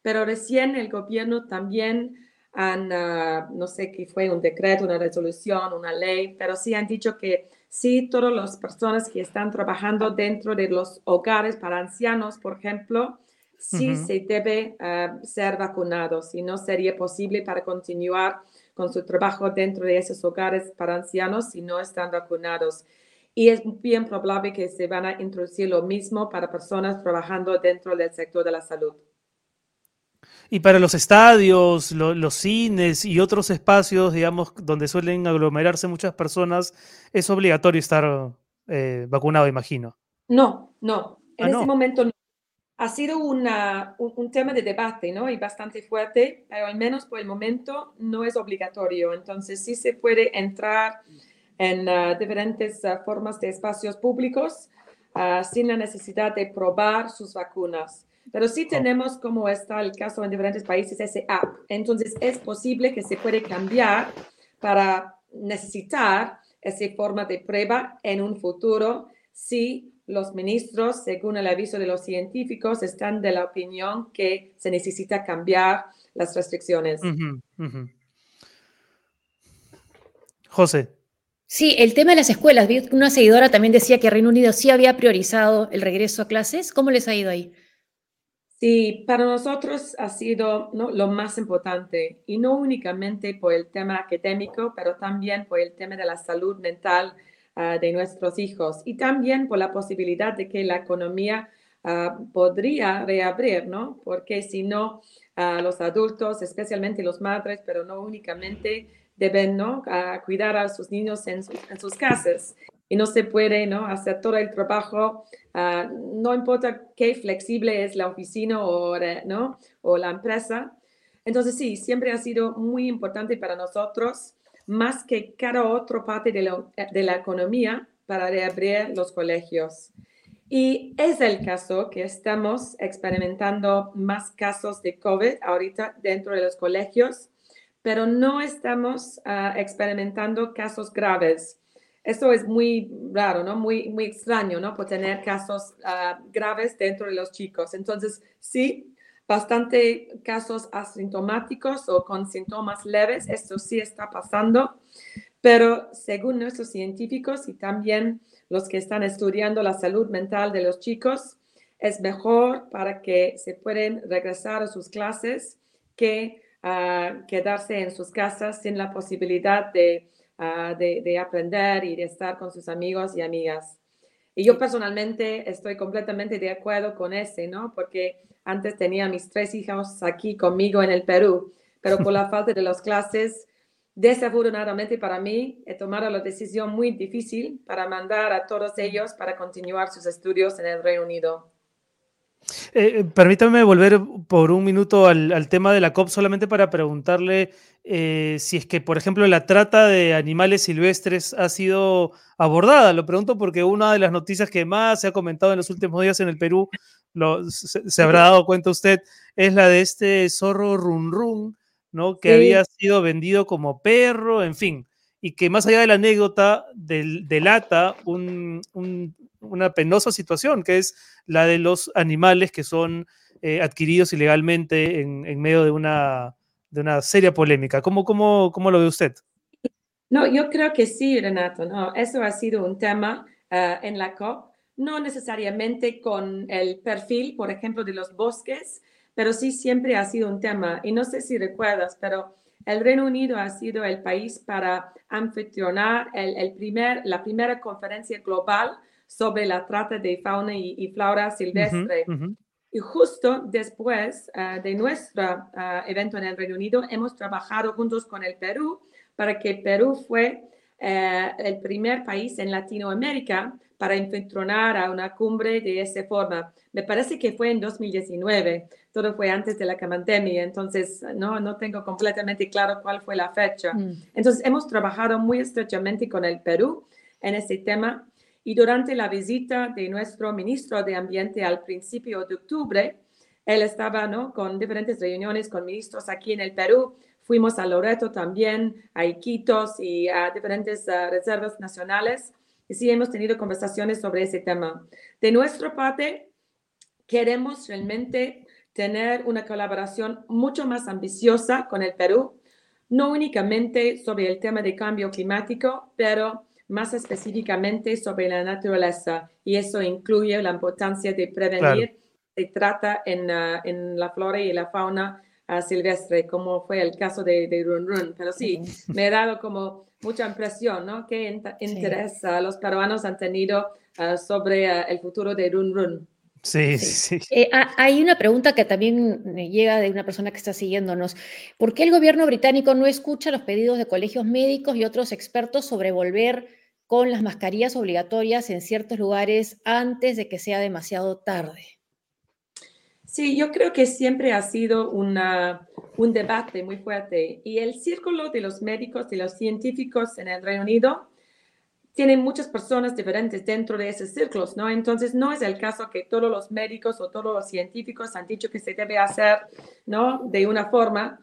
pero recién el gobierno también han, ah, no sé qué fue, un decreto, una resolución, una ley, pero sí han dicho que sí, todas las personas que están trabajando dentro de los hogares para ancianos, por ejemplo, sí se debe ah, ser vacunados y no sería posible para continuar con su trabajo dentro de esos hogares para ancianos si no están vacunados. Y es bien probable que se van a introducir lo mismo para personas trabajando dentro del sector de la salud. Y para los estadios, los cines y otros espacios, digamos, donde suelen aglomerarse muchas personas, es obligatorio estar eh, vacunado, imagino. No, no. En ah, ese momento no ha sido una, un, tema de debate, ¿no? Y bastante fuerte, pero al menos por el momento no es obligatorio. Entonces sí se puede entrar en ah, diferentes ah, formas de espacios públicos ah, sin la necesidad de probar sus vacunas. Pero sí tenemos, como está el caso en diferentes países, ese app. Entonces es posible que se puede cambiar para necesitar esa forma de prueba en un futuro si los ministros, según el aviso de los científicos, están de la opinión que se necesita cambiar las restricciones. José. Sí, el tema de las escuelas. Una seguidora también decía que Reino Unido sí había priorizado el regreso a clases. ¿Cómo les ha ido ahí? Sí, para nosotros ha sido lo más importante y no únicamente por el tema académico, pero también por el tema de la salud mental Ah, de nuestros hijos y también por la posibilidad de que la economía ah, podría reabrir, ¿no? Porque si no, uh, los adultos, especialmente los madres, pero no únicamente, deben ¿no? cuidar a sus niños en, sus casas. y no se puede ¿no? hacer todo el trabajo, ah, no importa qué flexible es la oficina o, ¿no? o la empresa. Entonces sí, siempre ha sido muy importante para nosotros, más que cada otra parte de la, de la economía, para reabrir los colegios. Y es el caso que estamos experimentando más casos de COVID ahorita dentro de los colegios, pero no estamos ah, experimentando casos graves. Eso es muy raro, ¿no? Muy, muy extraño, ¿no? Por tener casos ah, graves dentro de los chicos. Entonces, sí, bastante casos asintomáticos o con síntomas leves, esto sí está pasando, pero según nuestros científicos y también los que están estudiando la salud mental de los chicos, es mejor para que se puedan regresar a sus clases que ah, quedarse en sus casas sin la posibilidad ah, de, de, aprender y de estar con sus amigos y amigas. Y yo personalmente estoy completamente de acuerdo con ese, ¿no? Porque antes tenía mis tres hijos aquí conmigo en el Perú, pero por la (laughs) falta de las clases Desafortunadamente para mí he tomado la decisión muy difícil para mandar a todos ellos para continuar sus estudios en el Reino Unido. Eh, permítame volver por un minuto al, tema de la COP solamente para preguntarle eh, si es que, por ejemplo, la trata de animales silvestres ha sido abordada. Lo pregunto porque una de las noticias que más se ha comentado en los últimos días en el Perú, se, se, habrá dado cuenta usted, es la de este zorro run run ¿no? Que había sido vendido como perro, en fin, y que más allá de la anécdota delata una penosa situación, que es la de los animales que son eh, adquiridos ilegalmente en, medio de una, de una seria polémica. ¿Cómo, cómo, cómo lo ve usted? No, yo creo que sí, Renato. No, eso ha sido un tema ah, en la COP, no necesariamente con el perfil, por ejemplo, de los bosques, pero sí siempre ha sido un tema. Y no sé si recuerdas, pero el Reino Unido ha sido el país para anfitrionar el, primer, la primera conferencia global sobre la trata de fauna y, flora silvestre. Y justo después uh, de nuestro uh, evento en el Reino Unido, hemos trabajado juntos con el Perú para que Perú fue uh, el primer país en Latinoamérica para anfitrionar a una cumbre de esa forma. Me parece que fue en 2019 todo fue antes de la pandemia, entonces no, no tengo completamente claro cuál fue la fecha. Mm. Entonces hemos trabajado muy estrechamente con el Perú en este tema y durante la visita de nuestro ministro de Ambiente al principio de octubre, él estaba ¿no? con diferentes reuniones con ministros aquí en el Perú. Fuimos a Loreto también, a Iquitos y a diferentes uh, reservas nacionales. Y sí hemos tenido conversaciones sobre ese tema. De nuestra parte, queremos realmente tener una colaboración mucho más ambiciosa con el Perú, no únicamente sobre el tema de cambio climático, pero más específicamente sobre la naturaleza. Y eso incluye la importancia de prevenir se trata en, ah, en, la flora y la fauna uh, silvestre, como fue el caso de, de Run Run. Pero sí, (laughs) me ha dado como mucha impresión, ¿no? ¿Qué interés los peruanos han tenido uh, sobre el futuro de Run Run? Sí, sí. Eh, hay una pregunta que también llega de una persona que está siguiéndonos. ¿Por qué el gobierno británico no escucha los pedidos de colegios médicos y otros expertos sobre volver con las mascarillas obligatorias en ciertos lugares antes de que sea demasiado tarde? Sí, yo creo que siempre ha sido una, un debate muy fuerte y el círculo de los médicos y los científicos en el Reino Unido tienen muchas personas diferentes dentro de esos círculos, ¿no? Entonces, no es el caso que todos los médicos o todos los científicos han dicho que se debe hacer, ¿no? De una forma.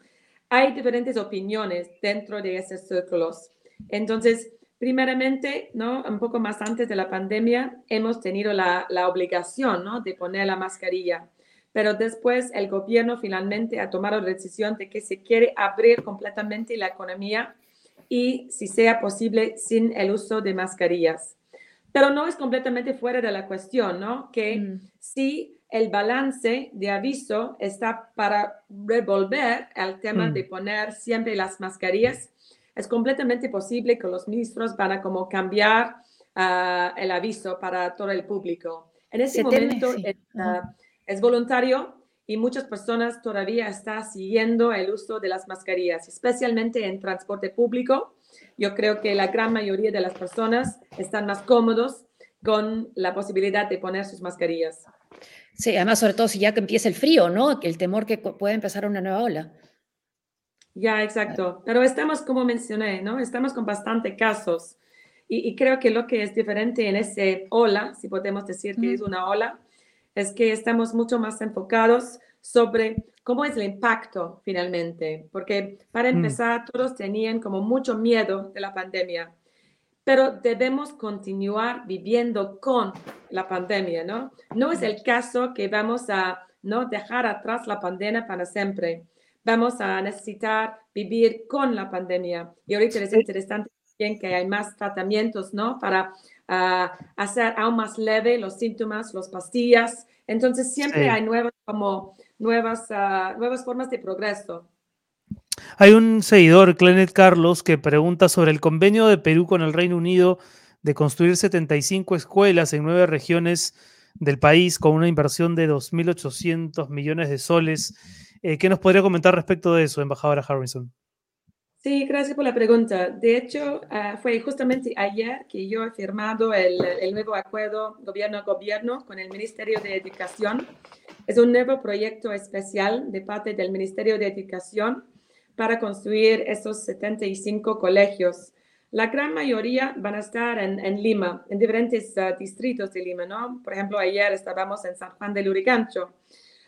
Hay diferentes opiniones dentro de esos círculos. Entonces, primeramente, ¿no? Un poco más antes de la pandemia, hemos tenido la, la obligación, ¿no? De poner la mascarilla. Pero después el gobierno finalmente ha tomado la decisión de que se quiere abrir completamente la economía y, si sea posible, sin el uso de mascarillas. Pero no es completamente fuera de la cuestión, ¿no? Que mm. si el balance de aviso está para revolver el tema mm. de poner siempre las mascarillas, es completamente posible que los ministros van a como cambiar ah, el aviso para todo el público. En ese momento ah, es voluntario, y muchas personas todavía están siguiendo el uso de las mascarillas, especialmente en transporte público. yo creo que la gran mayoría de las personas están más cómodos con la posibilidad de poner sus mascarillas. Sí, además, sobre todo si ya que empieza el frío, ¿no? El temor que puede empezar una nueva ola. Ya, exacto. Pero estamos, como mencioné, ¿no? Estamos con bastante casos. Y, creo que lo que es diferente en ese ola, si podemos decir que es una ola, es que estamos mucho más enfocados sobre cómo es el impacto finalmente. Porque para mm. empezar, todos tenían como mucho miedo de la pandemia pero debemos continuar viviendo con la pandemia, ¿no? No es el caso que vamos a no dejar atrás la pandemia para siempre. Vamos a necesitar vivir con la pandemia. Y ahorita es interesante también que hay más tratamientos, ¿no? Para uh, hacer aún más leve los síntomas, las pastillas. Entonces siempre hay nuevas, como nuevas, uh, nuevas formas de progreso. Hay un seguidor, Clenet Carlos, que pregunta sobre el convenio de Perú con el Reino Unido de construir 75 escuelas en nueve regiones del país con una inversión de 2.800 millones de soles. Eh, ¿Qué nos podría comentar respecto de eso, embajadora Harrison? Sí, gracias por la pregunta. De hecho, ah, fue justamente ayer que yo he firmado el, el nuevo acuerdo gobierno a gobierno con el Ministerio de Educación. Es un nuevo proyecto especial de parte del Ministerio de Educación para construir esos 75 colegios. La gran mayoría van a estar en, en Lima, en diferentes ah, distritos de Lima, ¿no? Por ejemplo, ayer estábamos en San Juan de Lurigancho,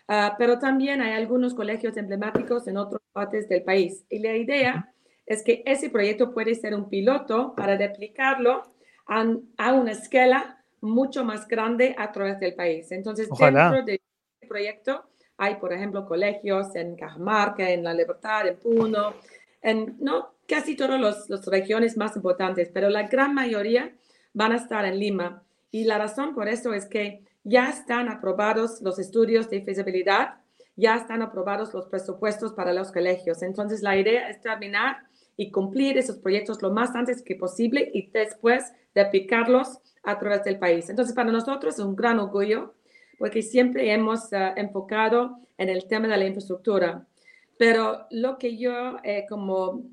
ah, pero también hay algunos colegios emblemáticos en otras partes del país. Y la idea es que ese proyecto puede ser un piloto para replicarlo a, a una escala mucho más grande a través del país. Entonces, dentro del proyecto hay, por ejemplo, colegios en Cajamarca, en La Libertad, en Puno, en no, casi todas las regiones más importantes, pero la gran mayoría van a estar en Lima. Y la razón por eso es que ya están aprobados los estudios de feasibilidad, ya están aprobados los presupuestos para los colegios. Entonces, la idea es terminar y cumplir esos proyectos lo más antes que posible y después de aplicarlos a través del país. Entonces, para nosotros es un gran orgullo porque siempre hemos eh, enfocado en el tema de la infraestructura. Pero lo que yo he como,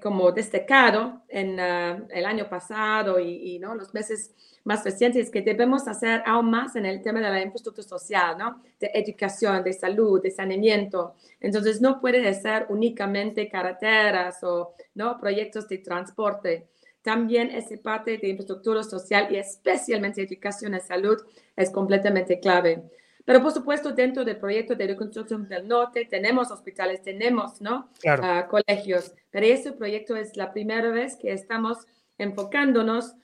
como destacado en eh, el año pasado y, y, ¿no? los meses más recientes es que debemos hacer aún más en el tema de la infraestructura social, ¿no? de educación, de salud, de saneamiento. Entonces, no puede ser únicamente carreteras o ¿no? proyectos de transporte también esa parte de infraestructura social y especialmente educación y salud es completamente clave. Pero por supuesto, dentro del proyecto de reconstrucción del norte tenemos hospitales, tenemos ¿no? Ah, colegios, pero ese proyecto es la primera vez que estamos enfocándonos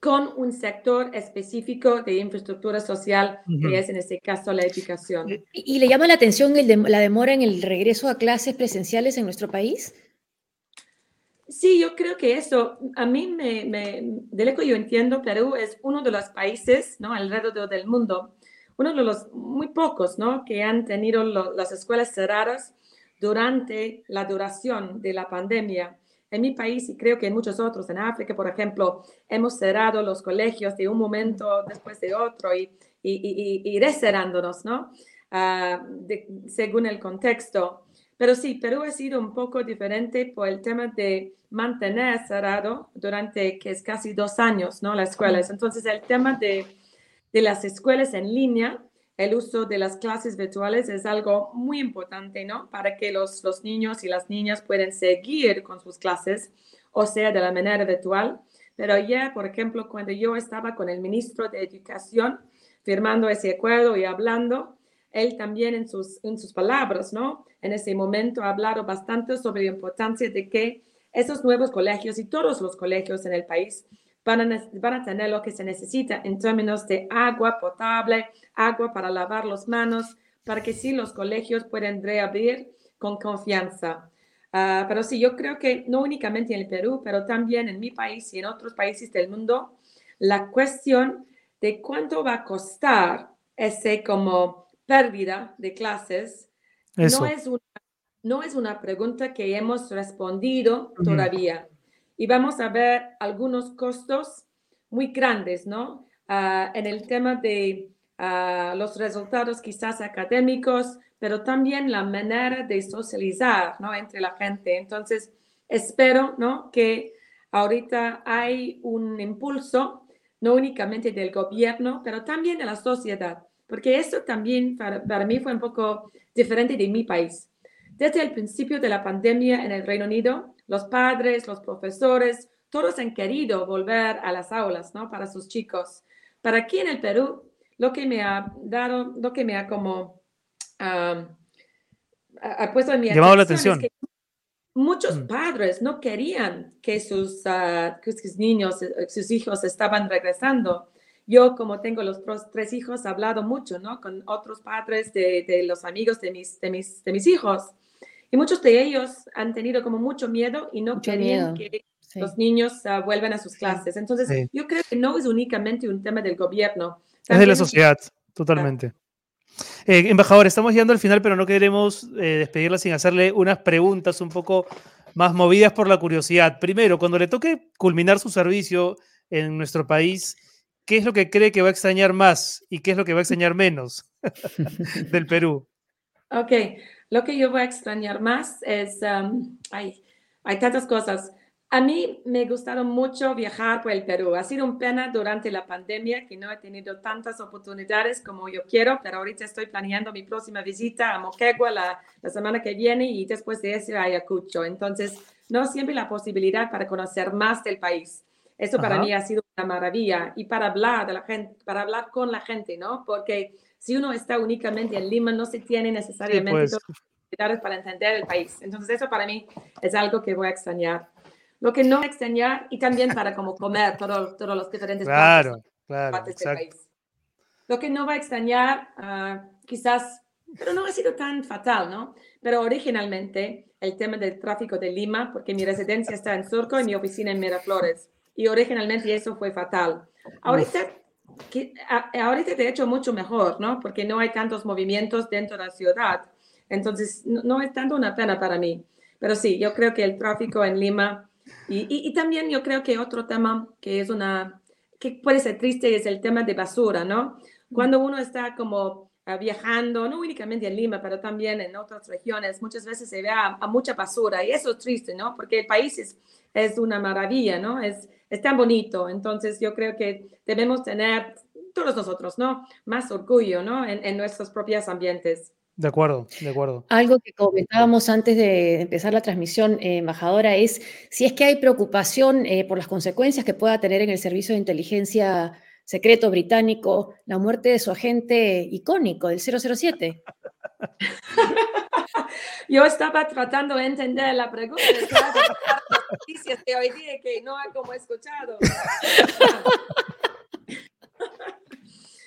con un sector específico de infraestructura social, que es en este caso la educación. ¿Y, le llama la atención la demora en el regreso a clases presenciales en nuestro país? Sí, yo creo que eso, a mí me, me de lo que yo entiendo, Perú es uno de los países, ¿no? Alrededor del mundo, uno de los muy pocos, ¿no? Que han tenido las escuelas cerradas durante la duración de la pandemia. En mi país y creo que en muchos otros, en África, por ejemplo, hemos cerrado los colegios de un momento después de otro y, y, y, y recerrándonos, ¿no? Uh, según el contexto. Pero sí, Perú ha sido un poco diferente por el tema de mantener cerrado durante que es casi dos años, ¿no? Las escuelas. Entonces, el tema de, de las escuelas en línea, el uso de las clases virtuales es algo muy importante, ¿no? Para que los, los niños y las niñas puedan seguir con sus clases, o sea, de la manera virtual. Pero ya, por ejemplo, cuando yo estaba con el ministro de Educación firmando ese acuerdo y hablando, él también en sus, en sus palabras, ¿no? En ese momento ha hablado bastante sobre la importancia de que esos nuevos colegios y todos los colegios en el país van a, van a tener lo que se necesita en términos de agua potable, agua para lavar las manos, para que sí los colegios puedan reabrir con confianza. Uh, pero sí, yo creo que no únicamente en el Perú, pero también en mi país y en otros países del mundo, la cuestión de cuánto va a costar ese como pérdida de clases no es, una, no es una pregunta que hemos respondido todavía. Y vamos a ver algunos costos muy grandes, ¿no? Ah, en el tema de ah, los resultados quizás académicos, pero también la manera de socializar, ¿no? Entre la gente. Entonces, espero ¿no? que ahorita hay un impulso, no únicamente del gobierno, pero también de la sociedad, porque esto también para, para mí fue un poco diferente de mi país. Desde el principio de la pandemia en el Reino Unido, los padres, los profesores, todos han querido volver a las aulas, ¿no? Para sus chicos. Para aquí en el Perú, lo que me ha dado, lo que me ha como ha, puesto en mi llamado la atención. Es que muchos mm. padres no querían que sus, uh, que sus niños, sus hijos estaban regresando. Yo, como tengo los tres hijos, he hablado mucho, ¿no? Con otros padres de, de los amigos de mis, de, mis, de mis hijos. Y muchos de ellos han tenido como mucho miedo y no querían que los niños uh, vuelvan a sus clases. Entonces, yo creo que no es únicamente un tema del gobierno. es de la sociedad, totalmente. Eh, embajador, estamos llegando al final, pero no queremos eh, despedirla sin hacerle unas preguntas un poco más movidas por la curiosidad. Primero, cuando le toque culminar su servicio en nuestro país, ¿qué es lo que cree que va a extrañar más y qué es lo que va a extrañar menos (laughs) del Perú? Ok, lo que yo voy a extrañar más es, um, hay tantas cosas. A mí me gustaron mucho viajar por el Perú. Ha sido una pena durante la pandemia que no he tenido tantas oportunidades como yo quiero, pero ahorita estoy planeando mi próxima visita a Moquegua la, la semana que viene y después de eso a Ayacucho. Entonces, no siempre la posibilidad para conocer más del país. Eso para mí ha sido una maravilla y para hablar de la gente, para hablar con la gente, ¿no? Porque si uno está únicamente en Lima, no se tiene necesariamente sí, pues. para entender el país. Entonces, eso para mí es algo que voy a extrañar. Lo que no extrañar y también para como comer todos los diferentes claro, claro, partes del país. Lo que no va a extrañar, uh, quizás, pero no ha sido tan fatal, ¿no? Pero originalmente el tema del tráfico de Lima, porque mi residencia está en Surco y mi oficina en Miraflores. Y originalmente eso fue fatal. Ahorita, que, ahorita de hecho mucho mejor, ¿no? Porque no hay tantos movimientos dentro de la ciudad. Entonces, no, no es tanto una pena para mí. Pero sí, yo creo que el tráfico en Lima y, y, también yo creo que otro tema que es una, que puede ser triste es el tema de basura, ¿no? Cuando uno está como uh, viajando, no únicamente en Lima, pero también en otras regiones, muchas veces se ve a, mucha basura y eso es triste, ¿no? Porque el país es, es una maravilla, ¿no? Es, es tan bonito. Entonces yo creo que debemos tener todos nosotros, ¿no? Más orgullo, ¿no? En, en nuestros propios ambientes. De acuerdo, de acuerdo. Algo que comentábamos antes de empezar la transmisión, eh, embajadora, es si es que hay preocupación eh, por las consecuencias que pueda tener en el servicio de inteligencia secreto británico la muerte de su agente icónico, del 007. (laughs) Yo estaba tratando de entender la pregunta, noticias que hoy día que no ha como escuchado.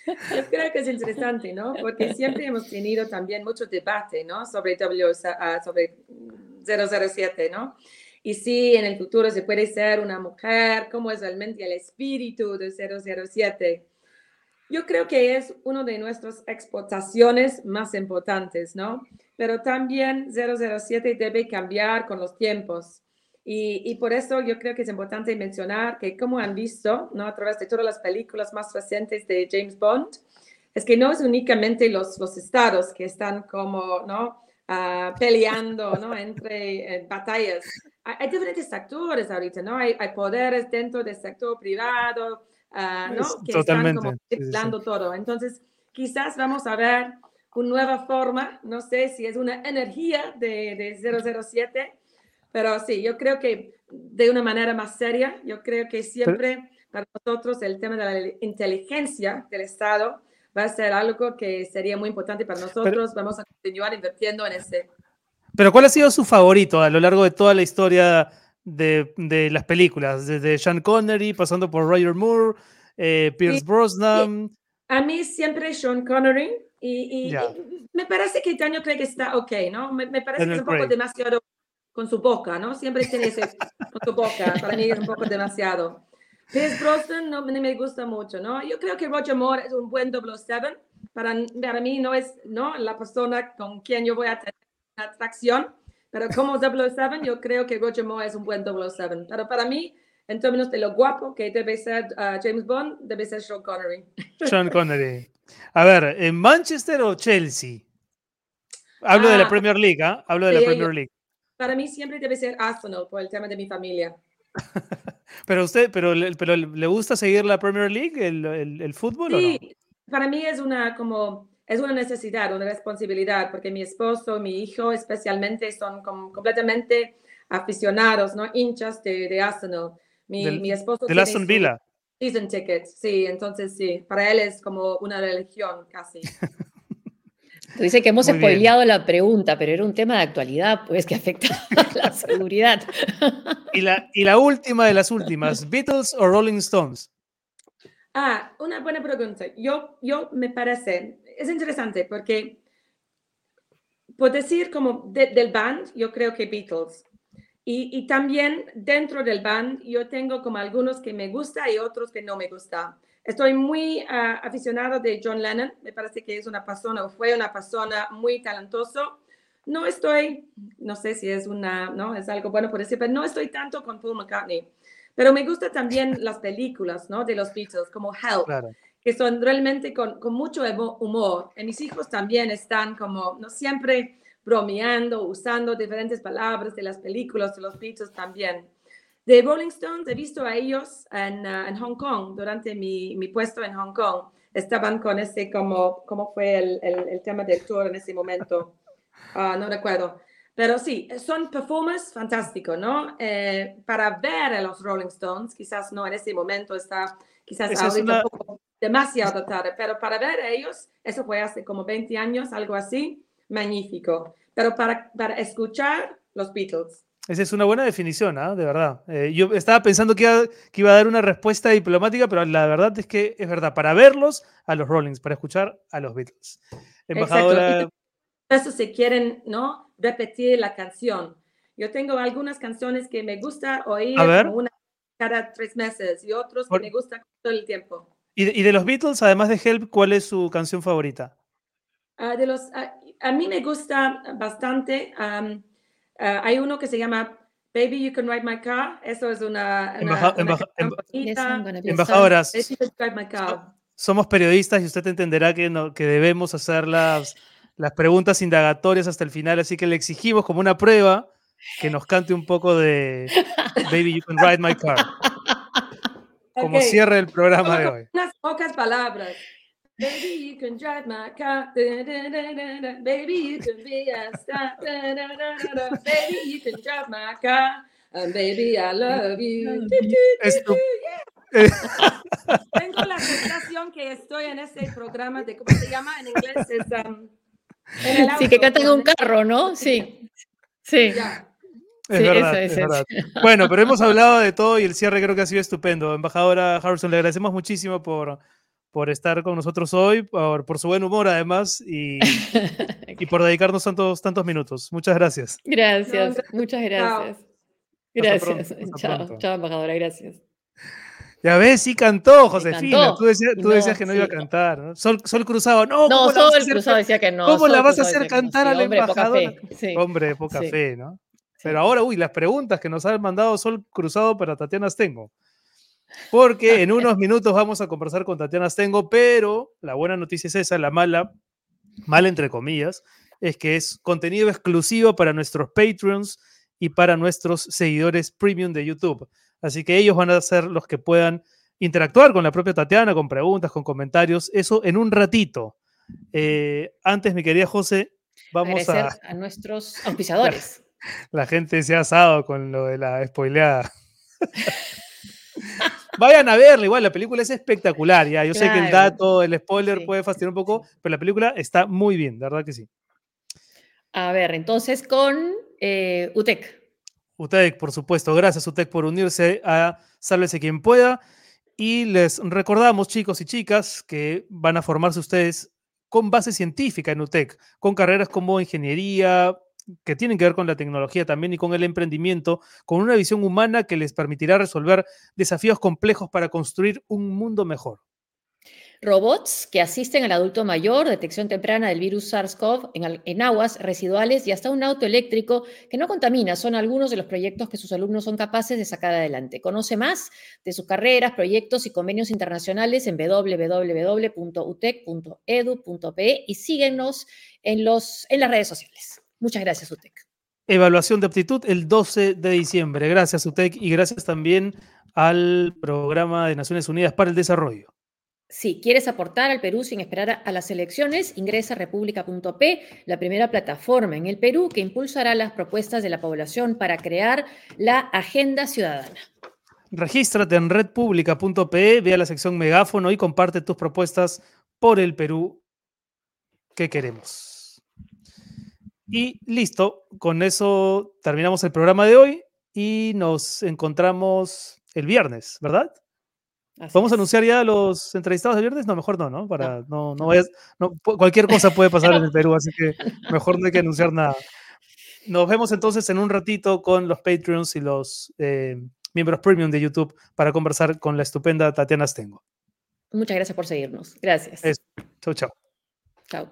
Yo creo que es interesante, ¿no? Porque siempre hemos tenido también mucho debate, ¿no? Sobre, w, sobre 007, ¿no? Y si en el futuro se puede ser una mujer, ¿cómo es realmente el espíritu de 007? Yo creo que es una de nuestras exportaciones más importantes, ¿no? Pero también 007 debe cambiar con los tiempos. Y, por eso yo creo que es importante mencionar que como han visto, ¿no? A través de todas las películas más recientes de James Bond, es que no es únicamente los, los estados que están como, ¿no? Uh, peleando, ¿no? Entre eh, batallas. Hay, diferentes actores ahorita, ¿no? Hay, hay poderes dentro del sector privado, uh, ¿no? Que Totalmente. están como mezclando todo. Entonces, quizás vamos a ver una nueva forma, no sé si es una energía de, de 007, pero sí, yo creo que de una manera más seria, yo creo que siempre para nosotros el tema de la inteligencia del Estado va a ser algo que sería muy importante para nosotros. Vamos a continuar invirtiendo en ese. Pero ¿cuál ha sido su favorito a lo largo de toda la historia de, de las películas? Desde Sean Connery, pasando por Roger Moore, eh, Pierce Brosnan. A mí siempre Sean Connery. Y, y, me parece que este año creo que está ok, ¿no? Me, me parece que es un poco demasiado con su boca, ¿no? Siempre tiene ese con su boca. Para mí es un poco demasiado. Pierce Brosnan no me gusta mucho, ¿no? Yo creo que Roger Moore es un buen 007. Para, para mí no es, ¿no? La persona con quien yo voy a tener atracción. Pero como (laughs) 007, yo creo que Roger Moore es un buen 007. Pero para mí, en términos de lo guapo que debe ser uh, James Bond, debe ser Sean Connery. (laughs) Sean Connery. A ver, ¿en Manchester o Chelsea? Hablo ah, de la ah. Premier League. ¿eh? Hablo de sí, la Premier League. para mí siempre debe ser Arsenal por el tema de mi familia. (laughs) pero usted, pero, pero ¿le gusta seguir la Premier League, el, el, fútbol? Sí, o no? para mí es una como es una necesidad, una responsabilidad, porque mi esposo, mi hijo especialmente son completamente aficionados, ¿no? Hinchas de, de Arsenal. Mi, mi esposo de Aston Villa. Season tickets, sí, entonces sí, para él es como una religión casi. Dice que hemos spoileado la pregunta, pero era un tema de actualidad, pues, que afecta a (laughs) la seguridad. y, la, y la última de las últimas, (laughs) ¿Beatles o Rolling Stones? Ah, una buena pregunta. Yo, yo me parece, es interesante porque, por decir como del band, yo creo que Beatles. Y, y, también dentro del band, yo tengo como algunos que me gusta y otros que no me gusta. Estoy muy uh, aficionado de John Lennon, me parece que es una persona o fue una persona muy talentoso. No estoy, no sé si es una, no, es algo bueno por decir, pero no estoy tanto con Paul McCartney. Pero me gustan también las películas, ¿no? De los Beatles, como Help, que son realmente con, con mucho humor. Y mis hijos también están como, no siempre bromeando, usando diferentes palabras de las películas de los Beatles también. De Rolling Stones he visto a ellos en, uh, en Hong Kong durante mi, mi, puesto en Hong Kong. Estaban con ese, como, ¿cómo fue el, el, el tema del tour en ese momento? Uh, no recuerdo. Pero sí, son performers fantásticos, ¿no? Eh, para ver a los Rolling Stones, quizás no en ese momento está, quizás ahorita un poco demasiado tarde, pero para ver a ellos, eso fue hace como 20 años, algo así, magnífico. Pero para, para escuchar los Beatles, esa es una buena definición, ¿ah? de verdad. Eh, yo estaba pensando que iba, que iba, a dar una respuesta diplomática, pero la verdad es que es verdad. Para verlos, a los Rollings, para escuchar a los Beatles. Embajadora. Eso se quieren, ¿no? Repetir la canción. Yo tengo algunas canciones que me gusta oír una cada tres meses y otros que me gustan todo el tiempo. ¿Y de, los Beatles, además de Help, cuál es su canción favorita? Uh, de los, uh, a mí me gusta bastante. Um, Uh, hay uno que se llama Baby, You Can Ride My Car. Eso es una. una, embajadoras. Somos periodistas y usted entenderá que, no, que debemos hacer las, las preguntas indagatorias hasta el final, así que le exigimos como una prueba que nos cante un poco de (laughs) Baby, You Can Ride My Car. Como cierre el programa de hoy. Unas pocas palabras. Baby, you can drive my car. Baby, you can be a star. Baby, you can drive my car. And baby, I love you. Tengo la sensación que estoy en ese programa de, ¿cómo se llama en inglés? Es, um, sí, que cantan en un carro, ¿no? Sí. Sí. Es, verdad, es, verdad. Bueno, pero hemos (laughs) hablado de todo y el cierre creo que ha sido estupendo. Embajadora Harrison, le agradecemos muchísimo por, por estar con nosotros hoy, por, por su buen humor además y, y, por dedicarnos tantos, tantos minutos. Muchas gracias. Gracias, muchas gracias. Gracias. chao, chao, embajadora, gracias. Ya ves, sí cantó, Josefina. Tú decías, tú decías que no iba a cantar. ¿no? Sol, Sol, Cruzado, no. No, Sol Cruzado decía que no. ¿Cómo la vas a hacer cantar a la hombre, embajadora? Poca fe. Hombre, poca fe, ¿no? Pero ahora, uy, las preguntas que nos ha mandado Sol Cruzado para Tatiana Stengo porque en (laughs) unos minutos vamos a conversar con Tatiana Stengo, pero la buena noticia es esa, la mala, mala entre comillas, es que es contenido exclusivo para nuestros Patreons y para nuestros seguidores premium de YouTube. Así que ellos van a ser los que puedan interactuar con la propia Tatiana, con preguntas, con comentarios, eso en un ratito. Eh, antes, mi querida José, vamos a... a nuestros auspiciadores. La, gente se ha asado con lo de la spoileada. Vayan a verla, igual la película es espectacular, ya. Yo sé que el dato, el spoiler puede fastidiar un poco, pero la película está muy bien, de verdad que sí. A ver, entonces con eh, UTEC. UTEC, por supuesto. Gracias, UTEC, por unirse a Sálvese quien pueda. Y les recordamos, chicos y chicas, que van a formarse ustedes con base científica en UTEC, con carreras como ingeniería, que tienen que ver con la tecnología también y con el emprendimiento, con una visión humana que les permitirá resolver desafíos complejos para construir un mundo mejor. Robots que asisten al adulto mayor, detección temprana del virus SARS-CoV en, en, aguas residuales y hasta un auto eléctrico que no contamina son algunos de los proyectos que sus alumnos son capaces de sacar adelante. Conoce más de sus carreras, proyectos y convenios internacionales en www.utec.edu.pe y síguenos en, los, en las redes sociales. Muchas gracias, UTEC. evaluación de aptitud el 12 de diciembre. Gracias, UTEC, y gracias también al Programa de Naciones Unidas para el Desarrollo. Si quieres aportar al Perú sin esperar a las elecciones, ingresa a república.p, la primera plataforma en el Perú que impulsará las propuestas de la población para crear la agenda ciudadana. Regístrate en redpublica.pe, ve a la sección megáfono y comparte tus propuestas por el Perú que queremos. Y listo, con eso terminamos el programa de hoy y nos encontramos el viernes, ¿verdad? ¿Vamos a anunciar ya los entrevistados de viernes? No, mejor no, ¿no? Para no, no, vayas, no cualquier cosa puede pasar en el (laughs) Perú, así que mejor no hay que anunciar nada. Nos vemos entonces en un ratito con los Patreons y los eh, miembros premium de YouTube para conversar con la estupenda Tatiana Stengo. Muchas gracias por seguirnos. Gracias. Chau, chao. Chao.